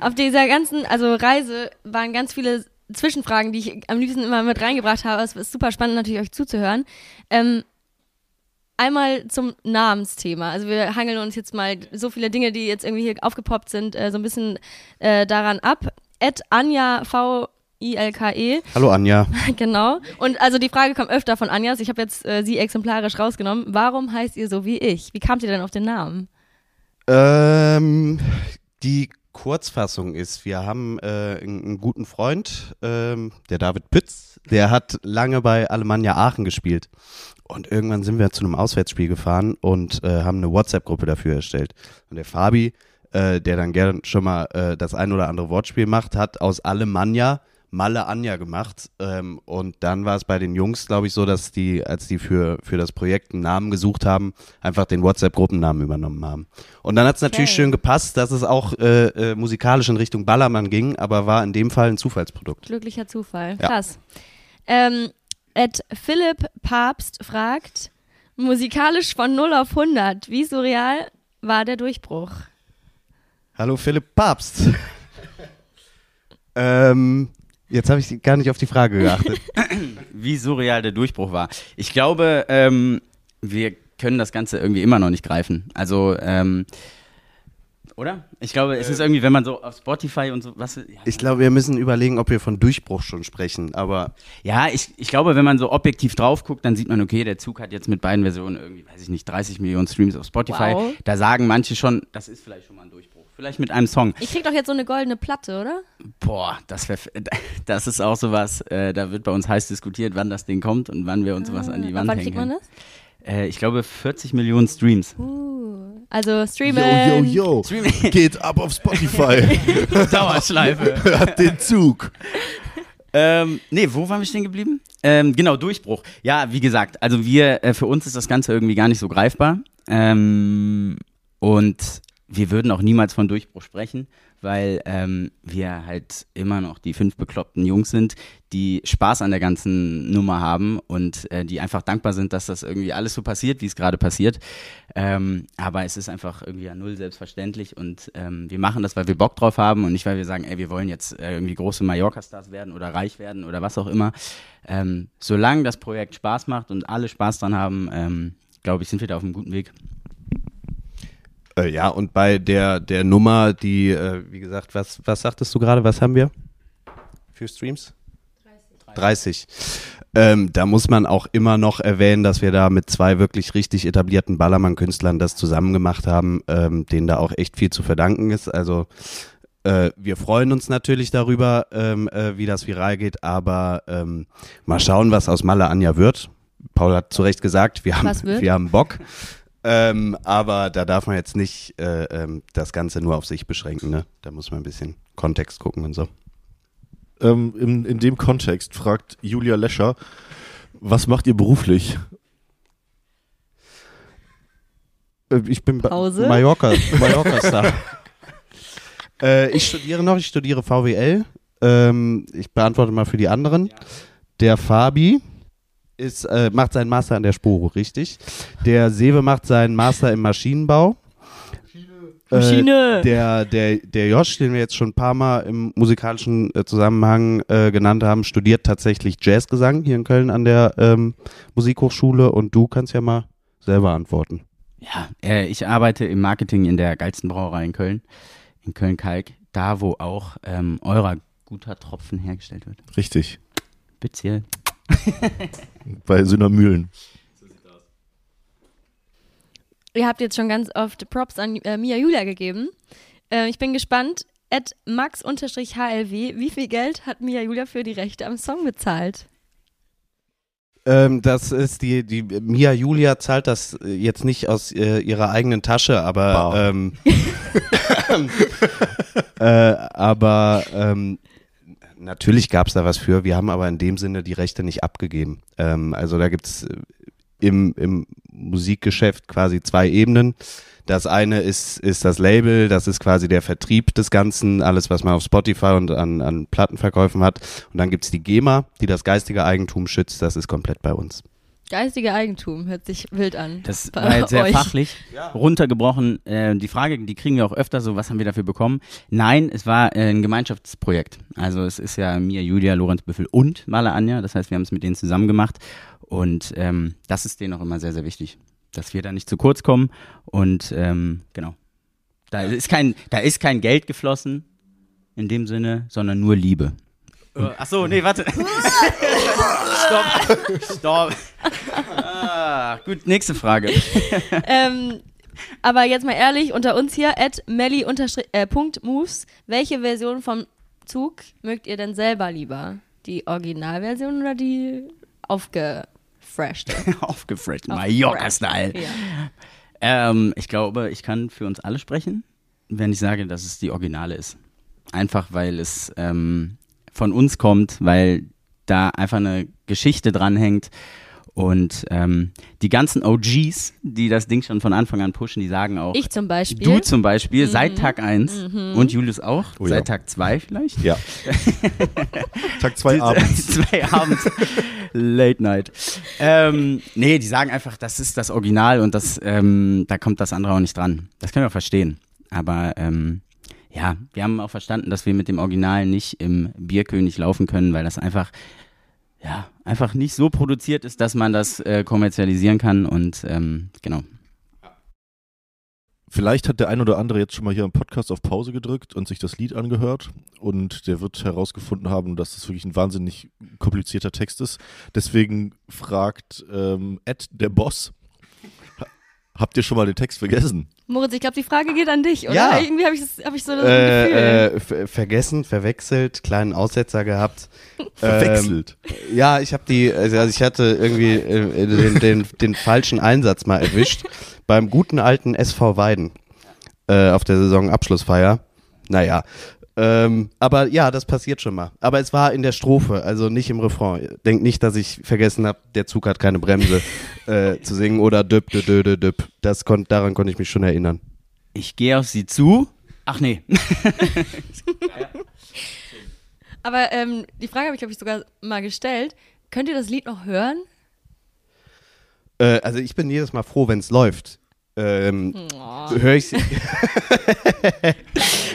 auf dieser ganzen, also Reise waren ganz viele Zwischenfragen, die ich am liebsten immer mit reingebracht habe. Es ist super spannend, natürlich euch zuzuhören. Ähm, einmal zum Namensthema. Also wir hangeln uns jetzt mal so viele Dinge, die jetzt irgendwie hier aufgepoppt sind, äh, so ein bisschen äh, daran ab. Ed Anja V. I-L-K-E, Hallo Anja. (laughs) genau. Und also die Frage kommt öfter von Anjas. Ich habe jetzt äh, sie exemplarisch rausgenommen. Warum heißt ihr so wie ich? Wie kamt ihr denn auf den Namen? Ähm, die Kurzfassung ist, wir haben äh, einen, guten Freund, ähm, der David Pütz, der hat lange bei Alemannia Aachen gespielt. Und irgendwann sind wir zu einem Auswärtsspiel gefahren und äh, haben eine WhatsApp-Gruppe dafür erstellt. Und der Fabi, äh, der dann gern schon mal äh, das ein oder andere Wortspiel macht, hat aus Alemannia Malle Anja gemacht. Ähm, und dann war es bei den Jungs, glaube ich, so, dass die, als die für, für das Projekt einen Namen gesucht haben, einfach den WhatsApp-Gruppennamen übernommen haben. Und dann hat es natürlich Okay. schön gepasst, dass es auch äh, äh, musikalisch in Richtung Ballermann ging, aber war in dem Fall ein Zufallsprodukt. Glücklicher Zufall. Ja. Krass. Ähm, Ed Philipp Papst fragt, musikalisch von 0 auf 100, wie surreal war der Durchbruch? Hallo Philipp Papst. (laughs) ähm, jetzt habe ich gar nicht auf die Frage geachtet. (laughs) wie surreal der Durchbruch war. Ich glaube, ähm, wir können das Ganze irgendwie immer noch nicht greifen. Also, ähm, oder? Ich glaube, es ist irgendwie, wenn man so auf Spotify und so, was, ja, Ich glaube, wir müssen überlegen, ob wir von Durchbruch schon sprechen, aber ja ich, ich glaube, wenn man so objektiv drauf guckt, dann sieht man, okay, der Zug hat jetzt mit beiden Versionen irgendwie, weiß ich nicht, 30 Millionen Streams auf Spotify. Wow. Da sagen manche schon, das ist vielleicht schon mal ein Durchbruch. Vielleicht mit einem Song. Ich krieg doch jetzt so eine goldene Platte, oder? Boah, das wäre, (laughs) das ist auch sowas, äh, da wird bei uns heiß diskutiert, wann das Ding kommt und wann wir uns sowas an die Ab Wand wann hängen. kriegt man das? Äh, ich glaube 40 Millionen Streams. Uh, also Yo, streamen. yo, yo. (laughs) Geht ab auf Spotify. (laughs) Dauerschleife. Hört den Zug. ähm, nee, wo waren wir stehen geblieben? Ähm, genau, Durchbruch. Ja, wie gesagt, also wir, äh, für uns ist das Ganze irgendwie gar nicht so greifbar. Ähm, und wir würden auch niemals von Durchbruch sprechen, weil ähm, wir halt immer noch die fünf bekloppten Jungs sind, die Spaß an der ganzen Nummer haben und äh, die einfach dankbar sind, dass das irgendwie alles so passiert, wie es gerade passiert. Ähm, aber es ist einfach irgendwie ja null selbstverständlich und ähm, wir machen das, weil wir Bock drauf haben und nicht, weil wir sagen, ey, wir wollen jetzt äh, irgendwie große Mallorca-Stars werden oder reich werden oder was auch immer. Ähm, solange das Projekt Spaß macht und alle Spaß dran haben, ähm, glaube ich, sind wir da auf einem guten Weg. Äh, ja, und bei der, der Nummer, die, äh, wie gesagt, was, was sagtest du gerade, was haben wir für Streams? 30. Ähm, da muss man auch immer noch erwähnen, dass wir da mit zwei wirklich richtig etablierten Ballermann-Künstlern das zusammen gemacht haben, ähm, denen da auch echt viel zu verdanken ist. Also äh, wir freuen uns natürlich darüber, ähm, äh, wie das viral geht, aber ähm, mal schauen, was aus Malle Anja wird. Paul hat zu Recht gesagt, wir haben, wir haben Bock. Ähm, aber da darf man jetzt nicht äh, ähm, das Ganze nur auf sich beschränken. Ne? Da muss man ein bisschen Kontext gucken und so. Ähm, in, in dem Kontext fragt Julia Lescher, was macht ihr beruflich? Äh, Ich bin bei Pause? Mallorca, (laughs) Mallorca-Star. äh, ich studiere noch, ich studiere VWL. Ähm, ich beantworte mal für die anderen. Der Fabi ist, äh, macht seinen Master an der Sporo, richtig. Der Sewe macht seinen Master im Maschinenbau. Maschine. Äh, der, der, der Josh, den wir jetzt schon ein paar Mal im musikalischen äh, Zusammenhang äh, genannt haben, studiert tatsächlich Jazzgesang hier in Köln an der ähm, Musikhochschule und du kannst ja mal selber antworten. Ja, äh, ich arbeite im Marketing in der geilsten Brauerei in Köln, in Köln-Kalk, da wo auch ähm, eurer guter Tropfen hergestellt wird. Richtig, Speziell. (laughs) bei Sünder-Mühlen. Ihr habt jetzt schon ganz oft Props an äh, Mia Julia gegeben. Äh, ich bin gespannt. At max-hlw, wie viel Geld hat Mia Julia für die Rechte am Song bezahlt? Ähm, das ist die, die Mia Julia zahlt das äh, jetzt nicht aus äh, ihrer eigenen Tasche, aber Wow. ähm, (laughs) äh, aber ähm, natürlich gab es da was für. Wir haben aber in dem Sinne die Rechte nicht abgegeben. Ähm, also da gibt es im, im Musikgeschäft quasi zwei Ebenen. Das eine ist, ist das Label, das ist quasi der Vertrieb des Ganzen, alles, was man auf Spotify und an, an Plattenverkäufen hat. Und dann gibt's die GEMA, die das geistige Eigentum schützt, das ist komplett bei uns. Geistige Eigentum hört sich wild an. Das war jetzt sehr euch. fachlich runtergebrochen. Äh, die Frage, die kriegen wir auch öfter so, was haben wir dafür bekommen? Nein, es war äh, ein Gemeinschaftsprojekt. Also es ist ja Mia, Julia, Lorenz Büffel und Mala Anja. Das heißt, wir haben es mit denen zusammen gemacht. Und ähm, das ist denen auch immer sehr, sehr wichtig, dass wir da nicht zu kurz kommen. Und ähm, genau. Da ist kein, da ist kein Geld geflossen in dem Sinne, sondern nur Liebe. Äh, ach so, nee, warte. Stopp. Stopp. Ah, gut, nächste Frage. ähm, aber jetzt mal ehrlich, unter uns hier, at melly äh, welche Version vom Zug mögt ihr denn selber lieber? Die Originalversion oder die aufgefreshte? (laughs) Aufgefresht. Mallorca-Style. Ja. Ähm, ich glaube, ich kann für uns alle sprechen, wenn ich sage, dass es die Originale ist. Einfach, weil es ähm, von uns kommt, weil da einfach eine Geschichte dranhängt. Und ähm, die ganzen OGs, die das Ding schon von Anfang an pushen, die sagen auch, Ich zum Beispiel. du zum Beispiel seit Tag 1 und Julius auch, Oh ja. seit Tag 2 vielleicht. Ja. (laughs) Tag zwei abends. (laughs) Zwei abends. Late Night. Ähm, nee, die sagen einfach, das ist das Original und das, ähm, da kommt das andere auch nicht dran. Das können wir verstehen. Aber ähm, ja, wir haben auch verstanden, dass wir mit dem Original nicht im Bierkönig laufen können, weil das einfach, ja, einfach nicht so produziert ist, dass man das äh, kommerzialisieren kann und ähm, genau. Vielleicht hat der ein oder andere jetzt schon mal hier im Podcast auf Pause gedrückt und sich das Lied angehört und der wird herausgefunden haben, dass das wirklich ein wahnsinnig komplizierter Text ist. Deswegen fragt ähm, Ed, der Boss, habt ihr schon mal den Text vergessen? Moritz, ich glaube, die Frage geht an dich, oder? Ja. Irgendwie habe ich, das- hab ich so das Gefühl. Äh, äh, ver- vergessen, verwechselt, kleinen Aussetzer gehabt. (laughs) Verwechselt. Ähm, ja, ich habe die, also ich hatte irgendwie äh, den, den, den falschen Einsatz mal erwischt beim guten alten SV Weiden äh, auf der Saisonabschlussfeier. Naja, ähm, aber ja, das passiert schon mal. Aber es war in der Strophe, also nicht im Refrain. Denkt nicht, dass ich vergessen habe, der Zug hat keine Bremse (laughs) äh, zu singen oder düpp, düpp, düpp, düpp. Das kon daran konnte ich mich schon erinnern. Ich gehe auf sie zu. Ach nee. (laughs) Aber ähm, die Frage habe ich, glaube ich, sogar mal gestellt. Könnt ihr das Lied noch hören? Äh, also ich bin jedes Mal froh, wenn es läuft. Ähm, Oh. Höre ich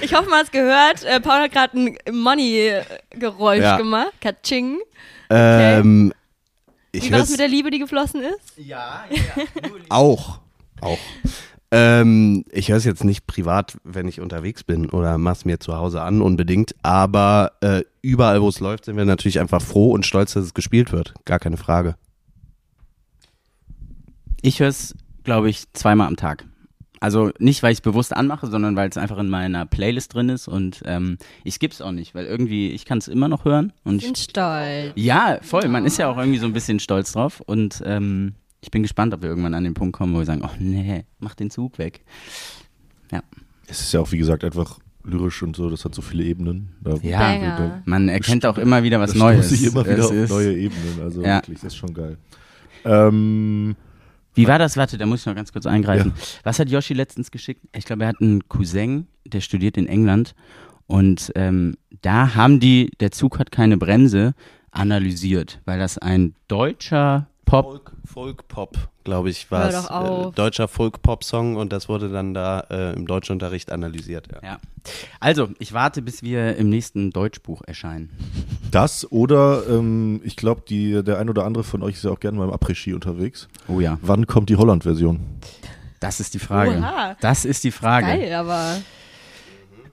Ich hoffe, man hat es gehört. Äh, Paul hat gerade ein Money-Geräusch Ja. gemacht. Katsching. ähm, ich Wie war es hör's mit der Liebe, die geflossen ist? Ja, ja. auch. Auch. Ähm, ich höre es jetzt nicht privat, wenn ich unterwegs bin oder mach's mir zu Hause an unbedingt, aber äh, überall, wo es läuft, sind wir natürlich einfach froh und stolz, dass es gespielt wird. Gar keine Frage. Ich höre es, glaube ich, zweimal am Tag. Also nicht, weil ich es bewusst anmache, sondern weil es einfach in meiner Playlist drin ist und ähm, ich skipp's auch nicht, weil irgendwie, ich kann es immer noch hören. Und Ich bin ich, stolz. ja, voll, man ist ja auch irgendwie so ein bisschen stolz drauf und ähm, ich bin gespannt, ob wir irgendwann an den Punkt kommen, wo wir sagen, oh nee, mach den Zug weg. Es ist ja auch, wie gesagt, einfach lyrisch und so, das hat so viele Ebenen. Da, Ja. Man erkennt auch immer wieder was das Neues. stoße ich immer wieder Es auf ist- neue Ebenen. Also Ja. wirklich, das ist schon geil. Ähm, Wie war das? Warte, da muss ich noch ganz kurz eingreifen. Was hat Yoshi letztens geschickt? Ich glaube, er hat einen Cousin, der studiert in England. Und ähm, da haben die, der Zug hat keine Bremse, analysiert, weil das ein deutscher Pop. Folk, Folk-Pop, glaube ich, war es. Äh, deutscher Folk-Pop-Song und das wurde dann da äh, im Deutschunterricht analysiert. Ja. Ja. Also, ich warte, bis wir im nächsten Deutschbuch erscheinen. das oder ähm, ich glaube, der ein oder andere von euch ist ja auch gerne mal im Après-Ski unterwegs. Oh ja, Wann kommt die Holland-Version? das ist die Frage. Oha. Das ist die Frage. Geil, aber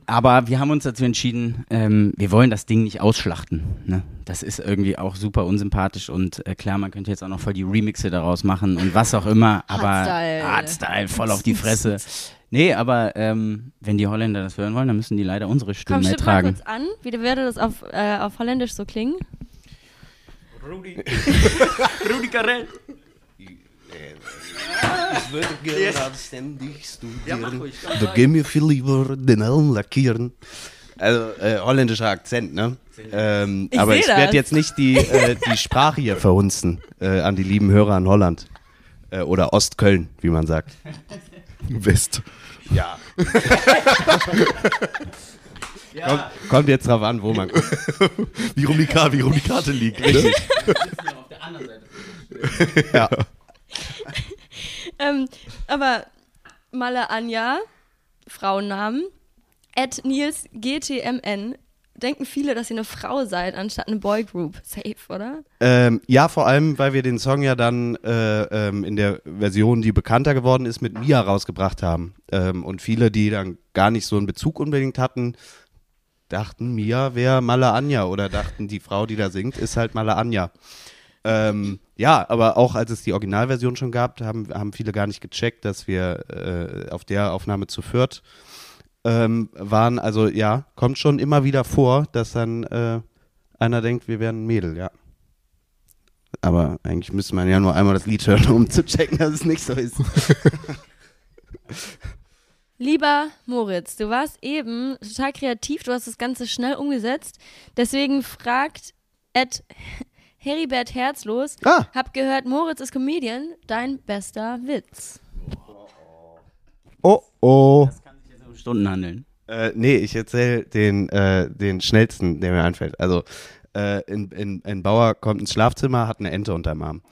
Aber wir haben uns dazu entschieden, ähm, wir wollen das Ding nicht ausschlachten. Ne? Das ist irgendwie auch super unsympathisch und äh, klar, man könnte jetzt auch noch voll die Remixe daraus machen und was auch immer, aber Hardstyle. Hardstyle, voll auf die Fresse. Nee, aber ähm, wenn die Holländer das hören wollen, dann müssen die leider unsere komm, Stimme stimmt mal ertragen. kurz an. Wie würde das auf, äh, auf Holländisch so klingen? Rudi. (laughs) Rudi Carell. Ich würde gerne ständig Ja, mach studieren. ruhig. Da gehen wir viel lieber den Helm lackieren. Also äh, holländischer Akzent, ne? Ähm, Ich aber ich werde jetzt nicht die, äh, die Sprache hier verhunzen äh, an die lieben Hörer in Holland. Äh, oder Ostköln, wie man sagt. West. Ja. Kommt, kommt jetzt drauf an, wo man guckt. Wie rum die, Karte, wie rum die Karte liegt. Ne? auf der anderen Seite. Ja. (laughs) Ähm, aber Malle Anja, Frauennamen, at Nils GTMN, denken viele, dass ihr eine Frau seid, anstatt eine Boygroup. Safe, oder? Ähm, ja, vor allem, weil wir den Song ja dann äh, ähm, in der Version, die bekannter geworden ist, mit Mia rausgebracht haben. Ähm, und viele, die dann gar nicht so einen Bezug unbedingt hatten, dachten, Mia wäre Mala Anja oder dachten, die Frau, die da singt, ist halt Mala Anja. Ähm, ja, aber auch als es die Originalversion schon gab, haben, haben viele gar nicht gecheckt, dass wir äh, auf der Aufnahme zu viert ähm, waren. Also ja, kommt schon immer wieder vor, dass dann äh, einer denkt, wir wären Mädel, ja. Aber eigentlich müsste man ja nur einmal das Lied hören, um zu checken, dass es nicht so ist. (laughs) Lieber Moritz, du warst eben total kreativ, du hast das Ganze schnell umgesetzt. Deswegen fragt at Heribert Herzlos, Ah. hab gehört, Moritz ist Comedian, dein bester Witz. Oh, oh. Das kann sich jetzt um Stunden handeln. Äh, nee, ich erzähle den, äh, den schnellsten, der mir einfällt. Also, äh, in, in, ein Bauer kommt ins Schlafzimmer, hat eine Ente unterm Arm.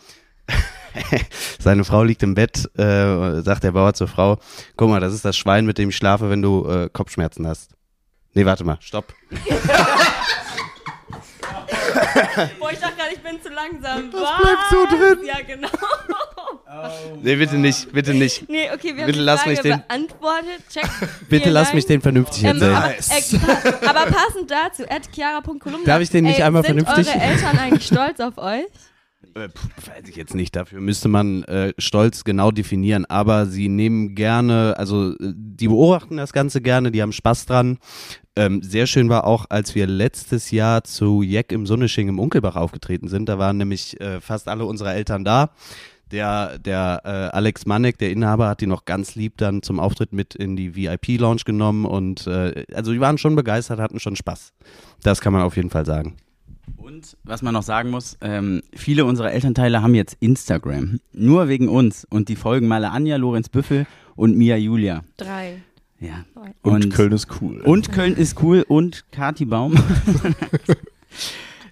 (laughs) Seine Frau liegt im Bett, äh, sagt der Bauer zur Frau, guck mal, das ist das Schwein, mit dem ich schlafe, wenn du äh, Kopfschmerzen hast. Nee, warte mal, stopp. (laughs) (laughs) Boah, ich dachte gerade, ich bin zu langsam. Das bleibt so drin. Ja, genau. Nee, bitte nicht, bitte nicht. Nee, okay, wir haben Bitte die lass Frage mich den- beantwortet. Check. (laughs) Bitte lass Dank. mich den vernünftig Ähm, erzählen. aber, äh, aber passend dazu, at chiara.kolumna. Darf ich den nicht Ey, einmal sind vernünftig- eure Eltern eigentlich stolz auf euch? Äh, weiß ich jetzt nicht. Dafür müsste man äh, Stolz genau definieren. Aber sie nehmen gerne, also äh, die beobachten das Ganze gerne, die haben Spaß dran. Ähm, sehr schön war auch, als wir letztes Jahr zu Jeck im Sonnesching im Unkelbach aufgetreten sind. Da waren nämlich äh, fast alle unserer Eltern da. Der, der äh, Alex Manek, der Inhaber, hat die noch ganz lieb dann zum Auftritt mit in die VIP-Lounge genommen. Und äh, also die waren schon begeistert, hatten schon Spaß. Das kann man auf jeden Fall sagen. Und was man noch sagen muss, ähm, viele unserer Elternteile haben jetzt Instagram. Nur wegen uns. Und die folgen Male Anja, Lorenz Büffel und Mia Julia. Drei. Ja. Und, Köln ist cool. Und Köln ist cool und Kati Baum. (laughs)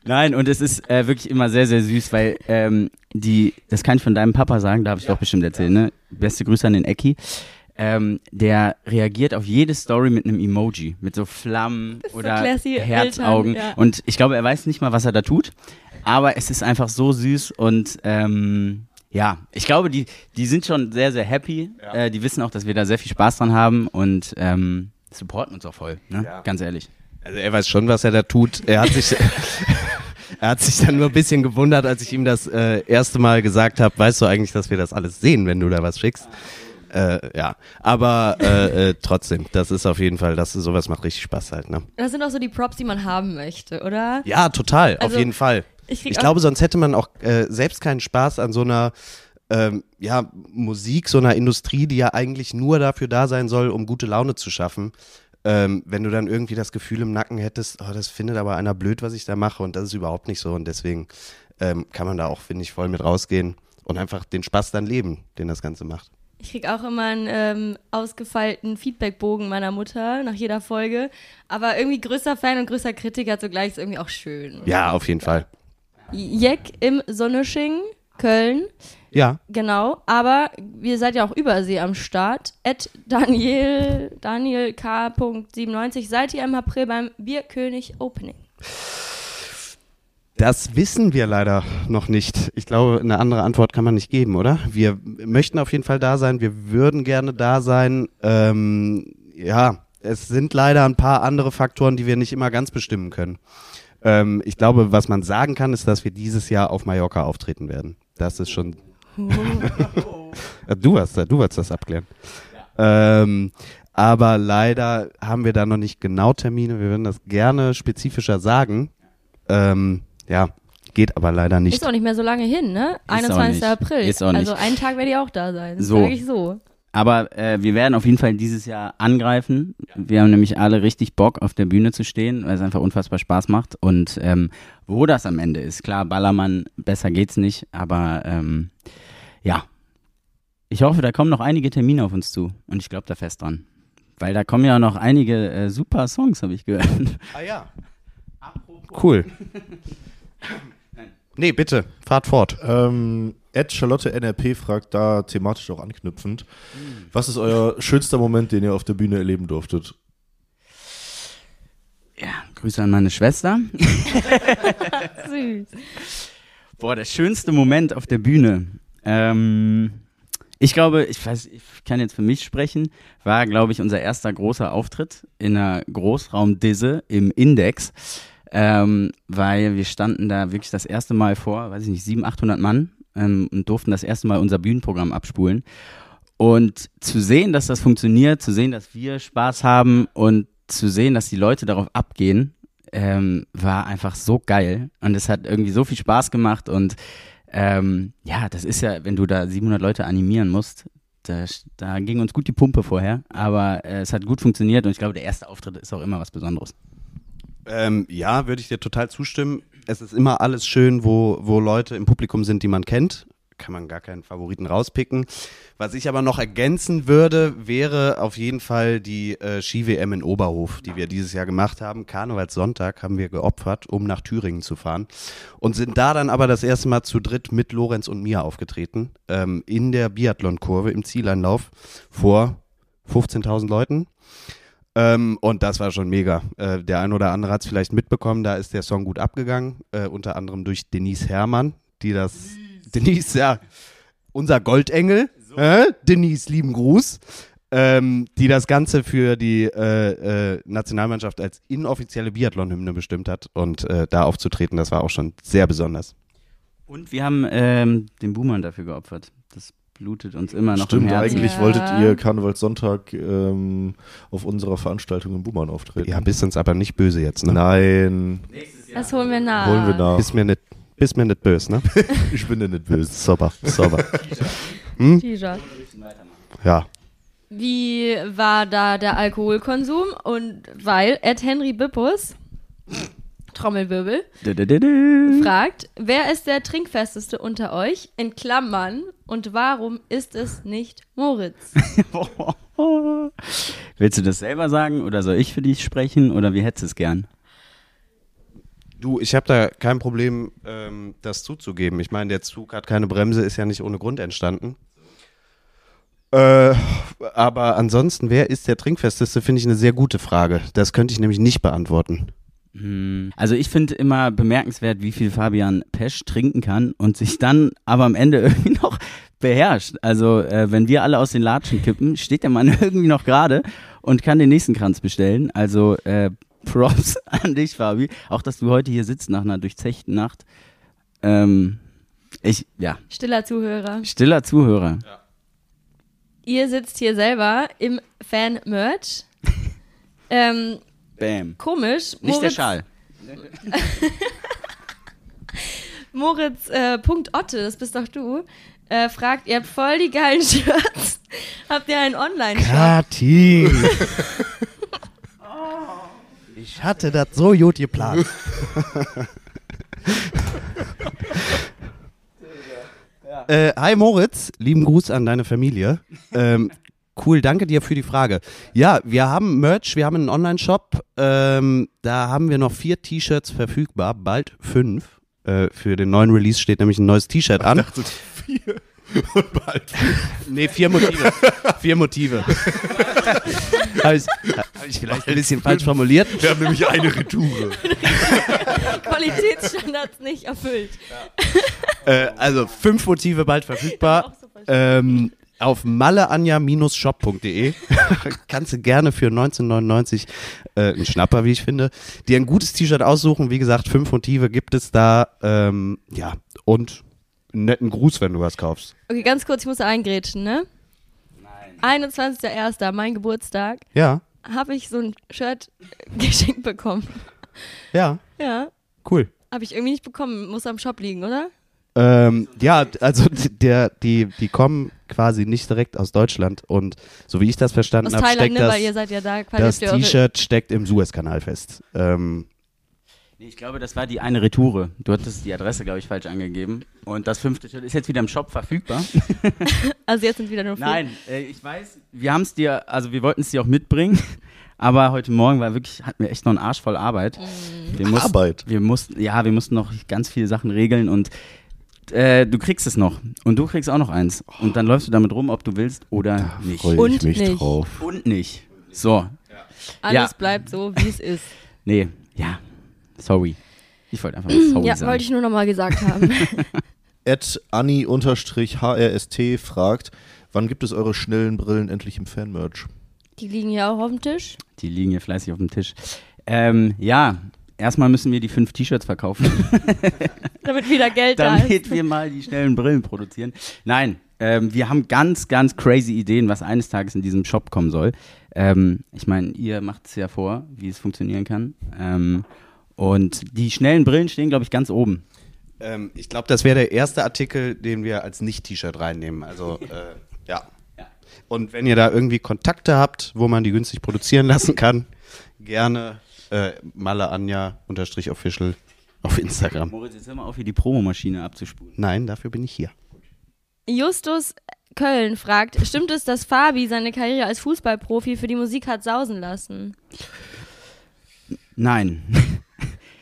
Nein, und es ist äh, wirklich immer sehr, sehr süß, weil ähm, die, das kann ich von deinem Papa sagen, darf ich doch bestimmt erzählen, ne? Beste Grüße an den Ecki. Ähm, der reagiert auf jede Story mit einem Emoji, mit so Flammen so oder classy Herzaugen. Eltern, ja. Und ich glaube, er weiß nicht mal, was er da tut, aber es ist einfach so süß und ähm, ja, ich glaube, die, die sind schon sehr, sehr happy. Äh, die wissen auch, dass wir da sehr viel Spaß dran haben und ähm, supporten uns auch voll, ne? Ja. ganz ehrlich. Also er weiß schon, was er da tut. Er hat sich, (laughs) er hat sich dann nur ein bisschen gewundert, als ich ihm das äh, erste Mal gesagt habe, weißt du eigentlich, dass wir das alles sehen, wenn du da was schickst? Äh, ja, aber äh, äh, trotzdem, das ist auf jeden Fall, das sowas macht richtig Spaß halt, ne? Das sind auch so die Props, die man haben möchte, oder? Ja, total, Also, auf jeden Fall. Ich, Ich glaube, sonst hätte man auch äh, selbst keinen Spaß an so einer ähm, ja, Musik, so einer Industrie, die ja eigentlich nur dafür da sein soll, um gute Laune zu schaffen. Ähm, wenn du dann irgendwie das Gefühl im Nacken hättest, oh, das findet aber einer blöd, was ich da mache und das ist überhaupt nicht so und deswegen ähm, kann man da auch, finde ich, voll mit rausgehen und einfach den Spaß dann leben, den das Ganze macht. Ich kriege auch immer einen ähm, ausgefeilten Feedbackbogen meiner Mutter nach jeder Folge. Aber irgendwie größter Fan und größter Kritiker zugleich ist irgendwie auch schön. Ja, auf jeden Fall. Jeck im Sonnesching, Köln. Ja. Genau, aber ihr seid ja auch übersee am Start. At Daniel, Daniel K.97 seid ihr im April beim Bierkönig Opening. Das wissen wir leider noch nicht. Ich glaube, eine andere Antwort kann man nicht geben, oder? Wir möchten auf jeden Fall da sein. Wir würden gerne da sein. Ähm, ja, es sind leider ein paar andere Faktoren, die wir nicht immer ganz bestimmen können. Ähm, ich glaube, was man sagen kann, ist, dass wir dieses Jahr auf Mallorca auftreten werden. Das ist schon. (laughs) du hast, du wolltest das abklären. Ähm, aber leider haben wir da noch nicht genau Termine. Wir würden das gerne spezifischer sagen. Ähm, ja, geht aber leider nicht. Ist auch nicht mehr so lange hin, ne? auch 21. nicht. April. Ist auch nicht. Also einen Tag werde ich auch da sein. Das So. sage ich so. Aber äh, wir werden auf jeden Fall dieses Jahr angreifen. Wir haben nämlich alle richtig Bock, auf der Bühne zu stehen, weil es einfach unfassbar Spaß macht. Und ähm, wo das am Ende ist, klar, Ballermann, besser geht's nicht. Aber ähm, ja, ich hoffe, da kommen noch einige Termine auf uns zu. Und ich glaube da fest dran. Weil da kommen ja noch einige äh, super Songs, habe ich gehört. Ah ja. Cool. (laughs) Nee, bitte, fahrt fort. Ähm, Ed Charlotte NRP fragt da thematisch auch anknüpfend. Was ist euer schönster Moment, den ihr auf der Bühne erleben durftet? Ja, Grüße an meine Schwester. (laughs) Süß. Boah, der schönste Moment auf der Bühne. Ähm, ich glaube, ich weiß, ich kann jetzt für mich sprechen, war, glaube ich, unser erster großer Auftritt in einer Großraumdisse im Index. Ähm, weil wir standen da wirklich das erste Mal vor, weiß ich nicht, 700, 800 Mann ähm, und durften das erste Mal unser Bühnenprogramm abspulen. Und zu sehen, dass das funktioniert, zu sehen, dass wir Spaß haben und zu sehen, dass die Leute darauf abgehen, ähm, war einfach so geil. Und es hat irgendwie so viel Spaß gemacht. Und ähm, ja, das ist ja, wenn du da 700 Leute animieren musst, da, da ging uns gut die Pumpe vorher. Aber äh, es hat gut funktioniert und ich glaube, der erste Auftritt ist auch immer was Besonderes. Ähm, ja, würde ich dir total zustimmen. Es ist immer alles schön, wo, wo Leute im Publikum sind, die man kennt. Kann man gar keinen Favoriten rauspicken. Was ich aber noch ergänzen würde, wäre auf jeden Fall die äh, Ski-WM in Oberhof, die wir dieses Jahr gemacht haben. Karnevalssonntag haben wir geopfert, um nach Thüringen zu fahren. Und sind da dann aber das erste Mal zu dritt mit Lorenz und mir aufgetreten. Ähm, in der Biathlon-Kurve im Zieleinlauf vor 15.000 Leuten. Ähm, und das war schon mega. Äh, der ein oder andere hat es vielleicht mitbekommen, da ist der Song gut abgegangen, äh, unter anderem durch Denise Herrmann, die das. Denise, ja, unser Goldengel. Äh? Denise, lieben Gruß. Ähm, die das Ganze für die äh, äh, Nationalmannschaft als inoffizielle Biathlon-Hymne bestimmt hat. Und äh, da aufzutreten, das war auch schon sehr besonders. Und wir haben ähm, den Boomern dafür geopfert. Das blutet uns immer noch Stimmt, im Herzen. eigentlich Ja. wolltet ihr Karnevalssonntag ähm, auf unserer Veranstaltung in Bummern auftreten. Ja, bist uns aber nicht böse jetzt, ne? Nein, Das holen wir nach. holen wir nach. Bist mir nicht, bist mir nicht böse, ne? (laughs) Ich bin dir nicht böse. Sauber, sauber. (laughs) T-Shirt. Ja. Wie war da der Alkoholkonsum? Und weil Ed Henry Bippus, Trommelwirbel, Dü-dü-dü-dü. fragt, wer ist der trinkfesteste unter euch? In Klammern. Und warum ist es nicht Moritz? (laughs) Willst du das selber sagen oder soll ich für dich sprechen oder wie hättest du es gern? Du, ich habe da kein Problem, ähm, das zuzugeben. Ich meine, der Zug hat keine Bremse, ist ja nicht ohne Grund entstanden. Äh, aber ansonsten, wer ist der Trinkfesteste, finde ich eine sehr gute Frage. Das könnte ich nämlich nicht beantworten. Hm, Also ich finde immer bemerkenswert, wie viel Fabian Pesch trinken kann und sich dann aber am Ende (laughs) irgendwie noch beherrscht. Also äh, wenn wir alle aus den Latschen kippen, steht der Mann (laughs) irgendwie noch gerade und kann den nächsten Kranz bestellen. Also äh, Props (laughs) an dich, Fabi. Auch, dass du heute hier sitzt nach einer durchzechten Nacht. Ähm, ich, ja, Stiller Zuhörer. stiller Zuhörer. Ihr sitzt hier selber im Fan-Merch. ähm, Bam. komisch. Nicht der Moritz- Schal. (laughs) Moritz äh, Punkt Otte, das bist doch du, äh, fragt, ihr habt voll die geilen Shirts. (laughs) habt ihr einen Online-Shop? Kathi. (laughs) Ich hatte das so gut geplant. äh, hi Moritz, lieben Gruß an deine Familie. Ähm, cool, danke dir für die Frage. Ja, wir haben Merch, wir haben einen Online-Shop. Ähm, da haben wir noch vier T-Shirts verfügbar, bald fünf. Äh, für den neuen Release steht nämlich ein neues T-Shirt an. vier. (laughs) Und bald Nee, vier Motive. vier Motive. (laughs) Habe ich, hab ich vielleicht ein bisschen falsch formuliert? Wir haben nämlich eine Retoure. Qualitätsstandards nicht erfüllt. Äh, also fünf Motive bald verfügbar. Ähm, auf malleanja-shop.de (laughs) kannst du gerne für 1999 äh, einen Schnapper, wie ich finde, dir ein gutes T-Shirt aussuchen. Wie gesagt, fünf Motive gibt es da. Ähm, ja, und einen netten Gruß, wenn du was kaufst. Okay, ganz kurz, ich muss da eingrätschen, ne? Nein. 21.01., mein Geburtstag, Ja, habe ich so ein Shirt (laughs) geschenkt bekommen. ja, Ja, cool. habe ich irgendwie nicht bekommen. Muss am Shop liegen, oder? Ähm, ja, also (laughs) der, die, die kommen quasi nicht direkt aus Deutschland und so wie ich das verstanden Aus habe, Thailand, steckt ne? Weil ihr das, seid ja da quasi das T-Shirt steckt im Suezkanal fest. Ähm, Nee, ich glaube, das war die eine Retoure. Du hattest die Adresse, glaube ich, falsch angegeben. Und das fünfte Shirt ist jetzt wieder im Shop verfügbar. (laughs) Also jetzt sind wieder nur vier. Nein, äh, ich weiß, wir haben es dir, also wir wollten es dir auch mitbringen, (laughs) aber heute Morgen war wirklich, hatten wir echt noch einen Arsch voll Arbeit. Wir mussten, Arbeit? Wir mussten, ja, wir mussten noch ganz viele Sachen regeln und äh, du kriegst es noch. Und du kriegst auch noch eins. Und dann läufst du damit rum, ob du willst oder nicht. Freue Und ich mich nicht. drauf. Und nicht. So, Alles Ja. bleibt so, wie es ist. (laughs) nee, ja, sorry. Ich wollte einfach (clears throat) mal sorry ja, sagen. wollte ich nur nochmal gesagt haben. (laughs) Ed Anni-HRST fragt, wann gibt es eure schnellen Brillen endlich im Fanmerch? Die liegen ja auch auf dem Tisch. Die liegen hier fleißig auf dem Tisch. Ähm, ja, erstmal müssen wir die fünf T-Shirts verkaufen. (laughs) Damit wieder Geld da ist. damit wir mal die schnellen Brillen produzieren. Nein, ähm, wir haben ganz, ganz crazy Ideen, was eines Tages in diesem Shop kommen soll. Ähm, ich meine, ihr macht es ja vor, wie es funktionieren kann. Ähm, und die schnellen Brillen stehen, glaube ich, ganz oben. ähm, ich glaube, das wäre der erste Artikel, den wir als Nicht-T-Shirt reinnehmen. Also, äh, ja. Ja. Und wenn ihr da irgendwie Kontakte habt, wo man die günstig produzieren lassen kann, gerne äh, malleanja-official auf Instagram. Moritz, jetzt hör mal auf, hier die Promomaschine abzuspulen. Nein, dafür bin ich hier. Justus Köln fragt, stimmt es, dass Fabi seine Karriere als Fußballprofi für die Musik hat sausen lassen? Nein. (laughs)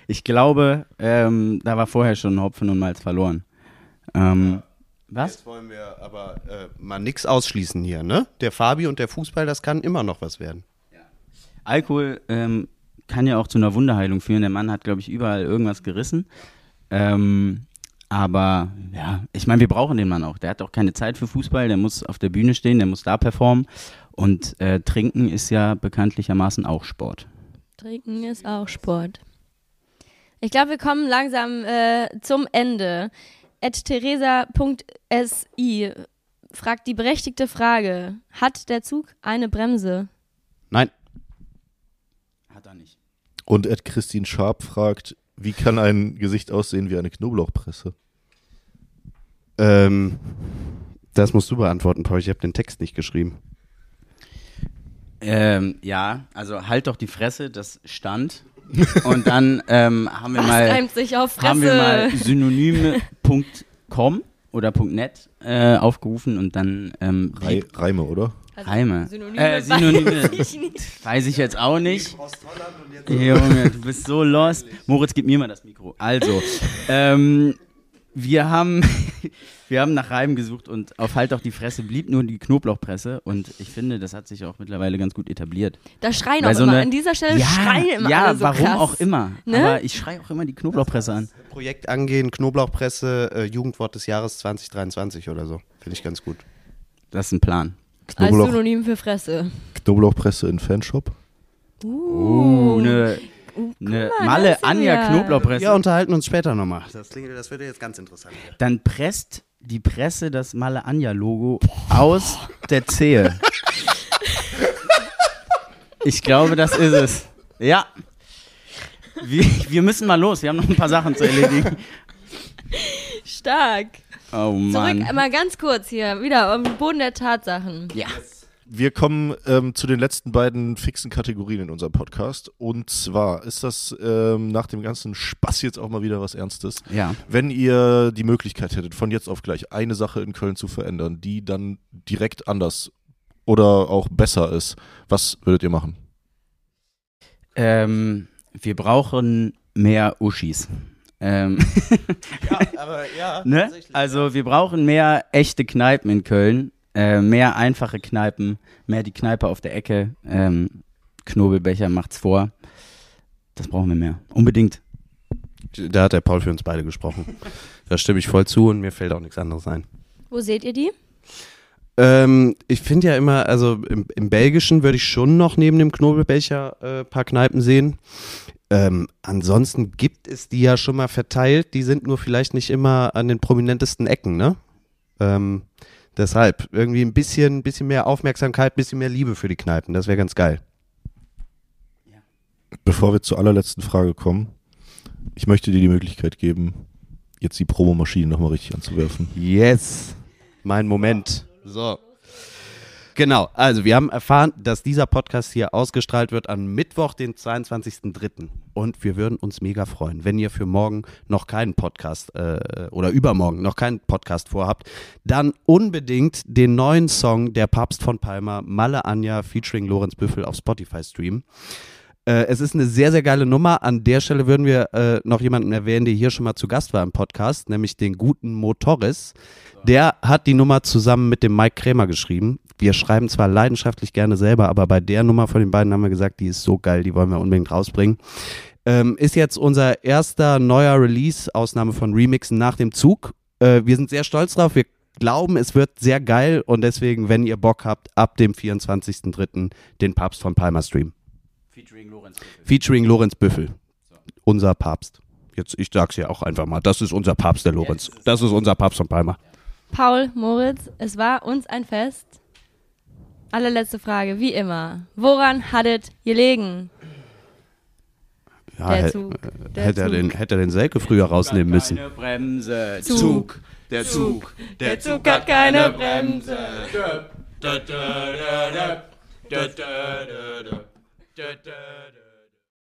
Ich glaube, ähm, da war vorher schon Hopfen und Malz verloren. Ähm, was? Jetzt wollen wir aber äh, mal nichts ausschließen hier, ne? Der Fabi und der Fußball, das kann immer noch was werden. Alkohol ähm, kann ja auch zu einer Wunderheilung führen. Der Mann hat, glaube ich, überall irgendwas gerissen. Ähm, aber ja, ich meine, wir brauchen den Mann auch. Der hat auch keine Zeit für Fußball. Der muss auf der Bühne stehen, der muss da performen. Und äh, Trinken ist ja bekanntlichermaßen auch Sport. Trinken ist auch Sport. Ich glaube, wir kommen langsam äh, zum Ende. At Theresa.si fragt die berechtigte Frage: Hat der Zug eine Bremse? Nein. Und Ed Christine Sharp fragt, wie kann ein Gesicht aussehen wie eine Knoblauchpresse? Ähm, das musst du beantworten, Paul. Ich habe den Text nicht geschrieben. Ähm, ja, also halt doch die Fresse, das stand. Und dann ähm, haben wir mal. reimt sich auf Fresse? haben wir mal synonyme.com oder .net äh, aufgerufen und dann ähm, Rei Reime, oder? Reime. Synonyme, Äh, Synonyme. weiß (laughs) ich nicht. Weiß ich jetzt auch nicht. Junge, du bist so lost. Moritz, gib mir mal das Mikro. Also, ähm, wir haben, (laughs) wir haben nach Reimen gesucht und auf Halt doch die Fresse blieb nur die Knoblauchpresse und ich finde, das hat sich auch mittlerweile ganz gut etabliert. Da schreien Weil auch so immer, eine- an dieser Stelle ja, schreien immer ja, alle so warum krass. auch immer. Ne? Aber ich schreie auch immer die Knoblauchpresse an. Projekt angehen, Knoblauchpresse, äh, Jugendwort des Jahres 2023 oder so. Finde ich ganz gut. Das ist ein Plan. Als Knoblauch, Synonym für Fresse. Knoblauchpresse in Fanshop? Uh, eine ne mal, Malle das ist Anja ja- Knoblauchpresse. Wir unterhalten uns später nochmal. Das, klingt- das wird jetzt ganz interessant. Dann presst die Presse das Malle Anja Logo aus der Zehe. Ich glaube, das ist es. Ja. Wir, wir müssen mal los. Wir haben noch ein paar Sachen zu erledigen. Stark. Oh Zurück, Mann. mal ganz kurz hier, wieder am Boden der Tatsachen. Ja. Wir kommen ähm, zu den letzten beiden fixen Kategorien in unserem Podcast. Und zwar ist das ähm, nach dem ganzen Spaß jetzt auch mal wieder was Ernstes. Ja. Wenn ihr die Möglichkeit hättet, von jetzt auf gleich eine Sache in Köln zu verändern, die dann direkt anders oder auch besser ist, was würdet ihr machen? Ähm, wir brauchen mehr Uschis. Ähm, (laughs) Ja, aber ja. (laughs) ne? Also wir brauchen mehr echte Kneipen in Köln, äh, mehr einfache Kneipen, mehr die Kneipe auf der Ecke. Ähm, Knobelbecher macht's vor. Das brauchen wir mehr. Unbedingt. Da hat der Paul für uns beide gesprochen. (laughs) Da stimme ich voll zu und mir fällt auch nichts anderes ein. Wo seht ihr die? Ähm, ich finde ja immer, also im, im Belgischen würde ich schon noch neben dem Knobelbecher äh, paar Kneipen sehen. Ähm, ansonsten gibt es die ja schon mal verteilt, die sind nur vielleicht nicht immer an den prominentesten Ecken, ne? Ähm, deshalb irgendwie ein bisschen, bisschen mehr Aufmerksamkeit, ein bisschen mehr Liebe für die Kneipen, das wäre ganz geil. Bevor wir zur allerletzten Frage kommen, ich möchte dir die Möglichkeit geben, jetzt die Promomaschine nochmal richtig anzuwerfen. Yes, mein Moment. So. Genau, also wir haben erfahren, dass dieser Podcast hier ausgestrahlt wird am Mittwoch, den 22.03. Und wir würden uns mega freuen, wenn ihr für morgen noch keinen Podcast äh, oder übermorgen noch keinen Podcast vorhabt, dann unbedingt den neuen Song Der Papst von Palma, Malle Anja featuring Lorenz Büffel auf Spotify streamen. Äh, es ist eine sehr, sehr geile Nummer. An der Stelle würden wir äh, noch jemanden erwähnen, der hier schon mal zu Gast war im Podcast, nämlich den guten Mo Torres. Der hat die Nummer zusammen mit dem Mike Krämer geschrieben. Wir schreiben zwar leidenschaftlich gerne selber, aber bei der Nummer von den beiden haben wir gesagt, die ist so geil, die wollen wir unbedingt rausbringen. Ähm, ist jetzt unser erster neuer Release, Ausnahme von Remixen nach dem Zug. Äh, wir sind sehr stolz drauf. Wir glauben, es wird sehr geil und deswegen, wenn ihr Bock habt, ab dem 24.03. den Papst von Palma Stream. Featuring Lorenz. Featuring Lorenz Büffel. Unser Papst. Jetzt, ich sag's ja auch einfach mal. Das ist unser Papst, der Lorenz. Das ist unser Papst von Palma. Paul, Moritz, es war uns ein Fest. Allerletzte Frage, wie immer. Woran hattet gelegen? Ja, Der Zug, äh, der hätte, er Zug. den, hätte er den Selke früher rausnehmen müssen. Keine Bremse. Zug. Der Zug. Der Zug hat keine Bremse. Da, da, da, da, da, da, da, da, da, da, da.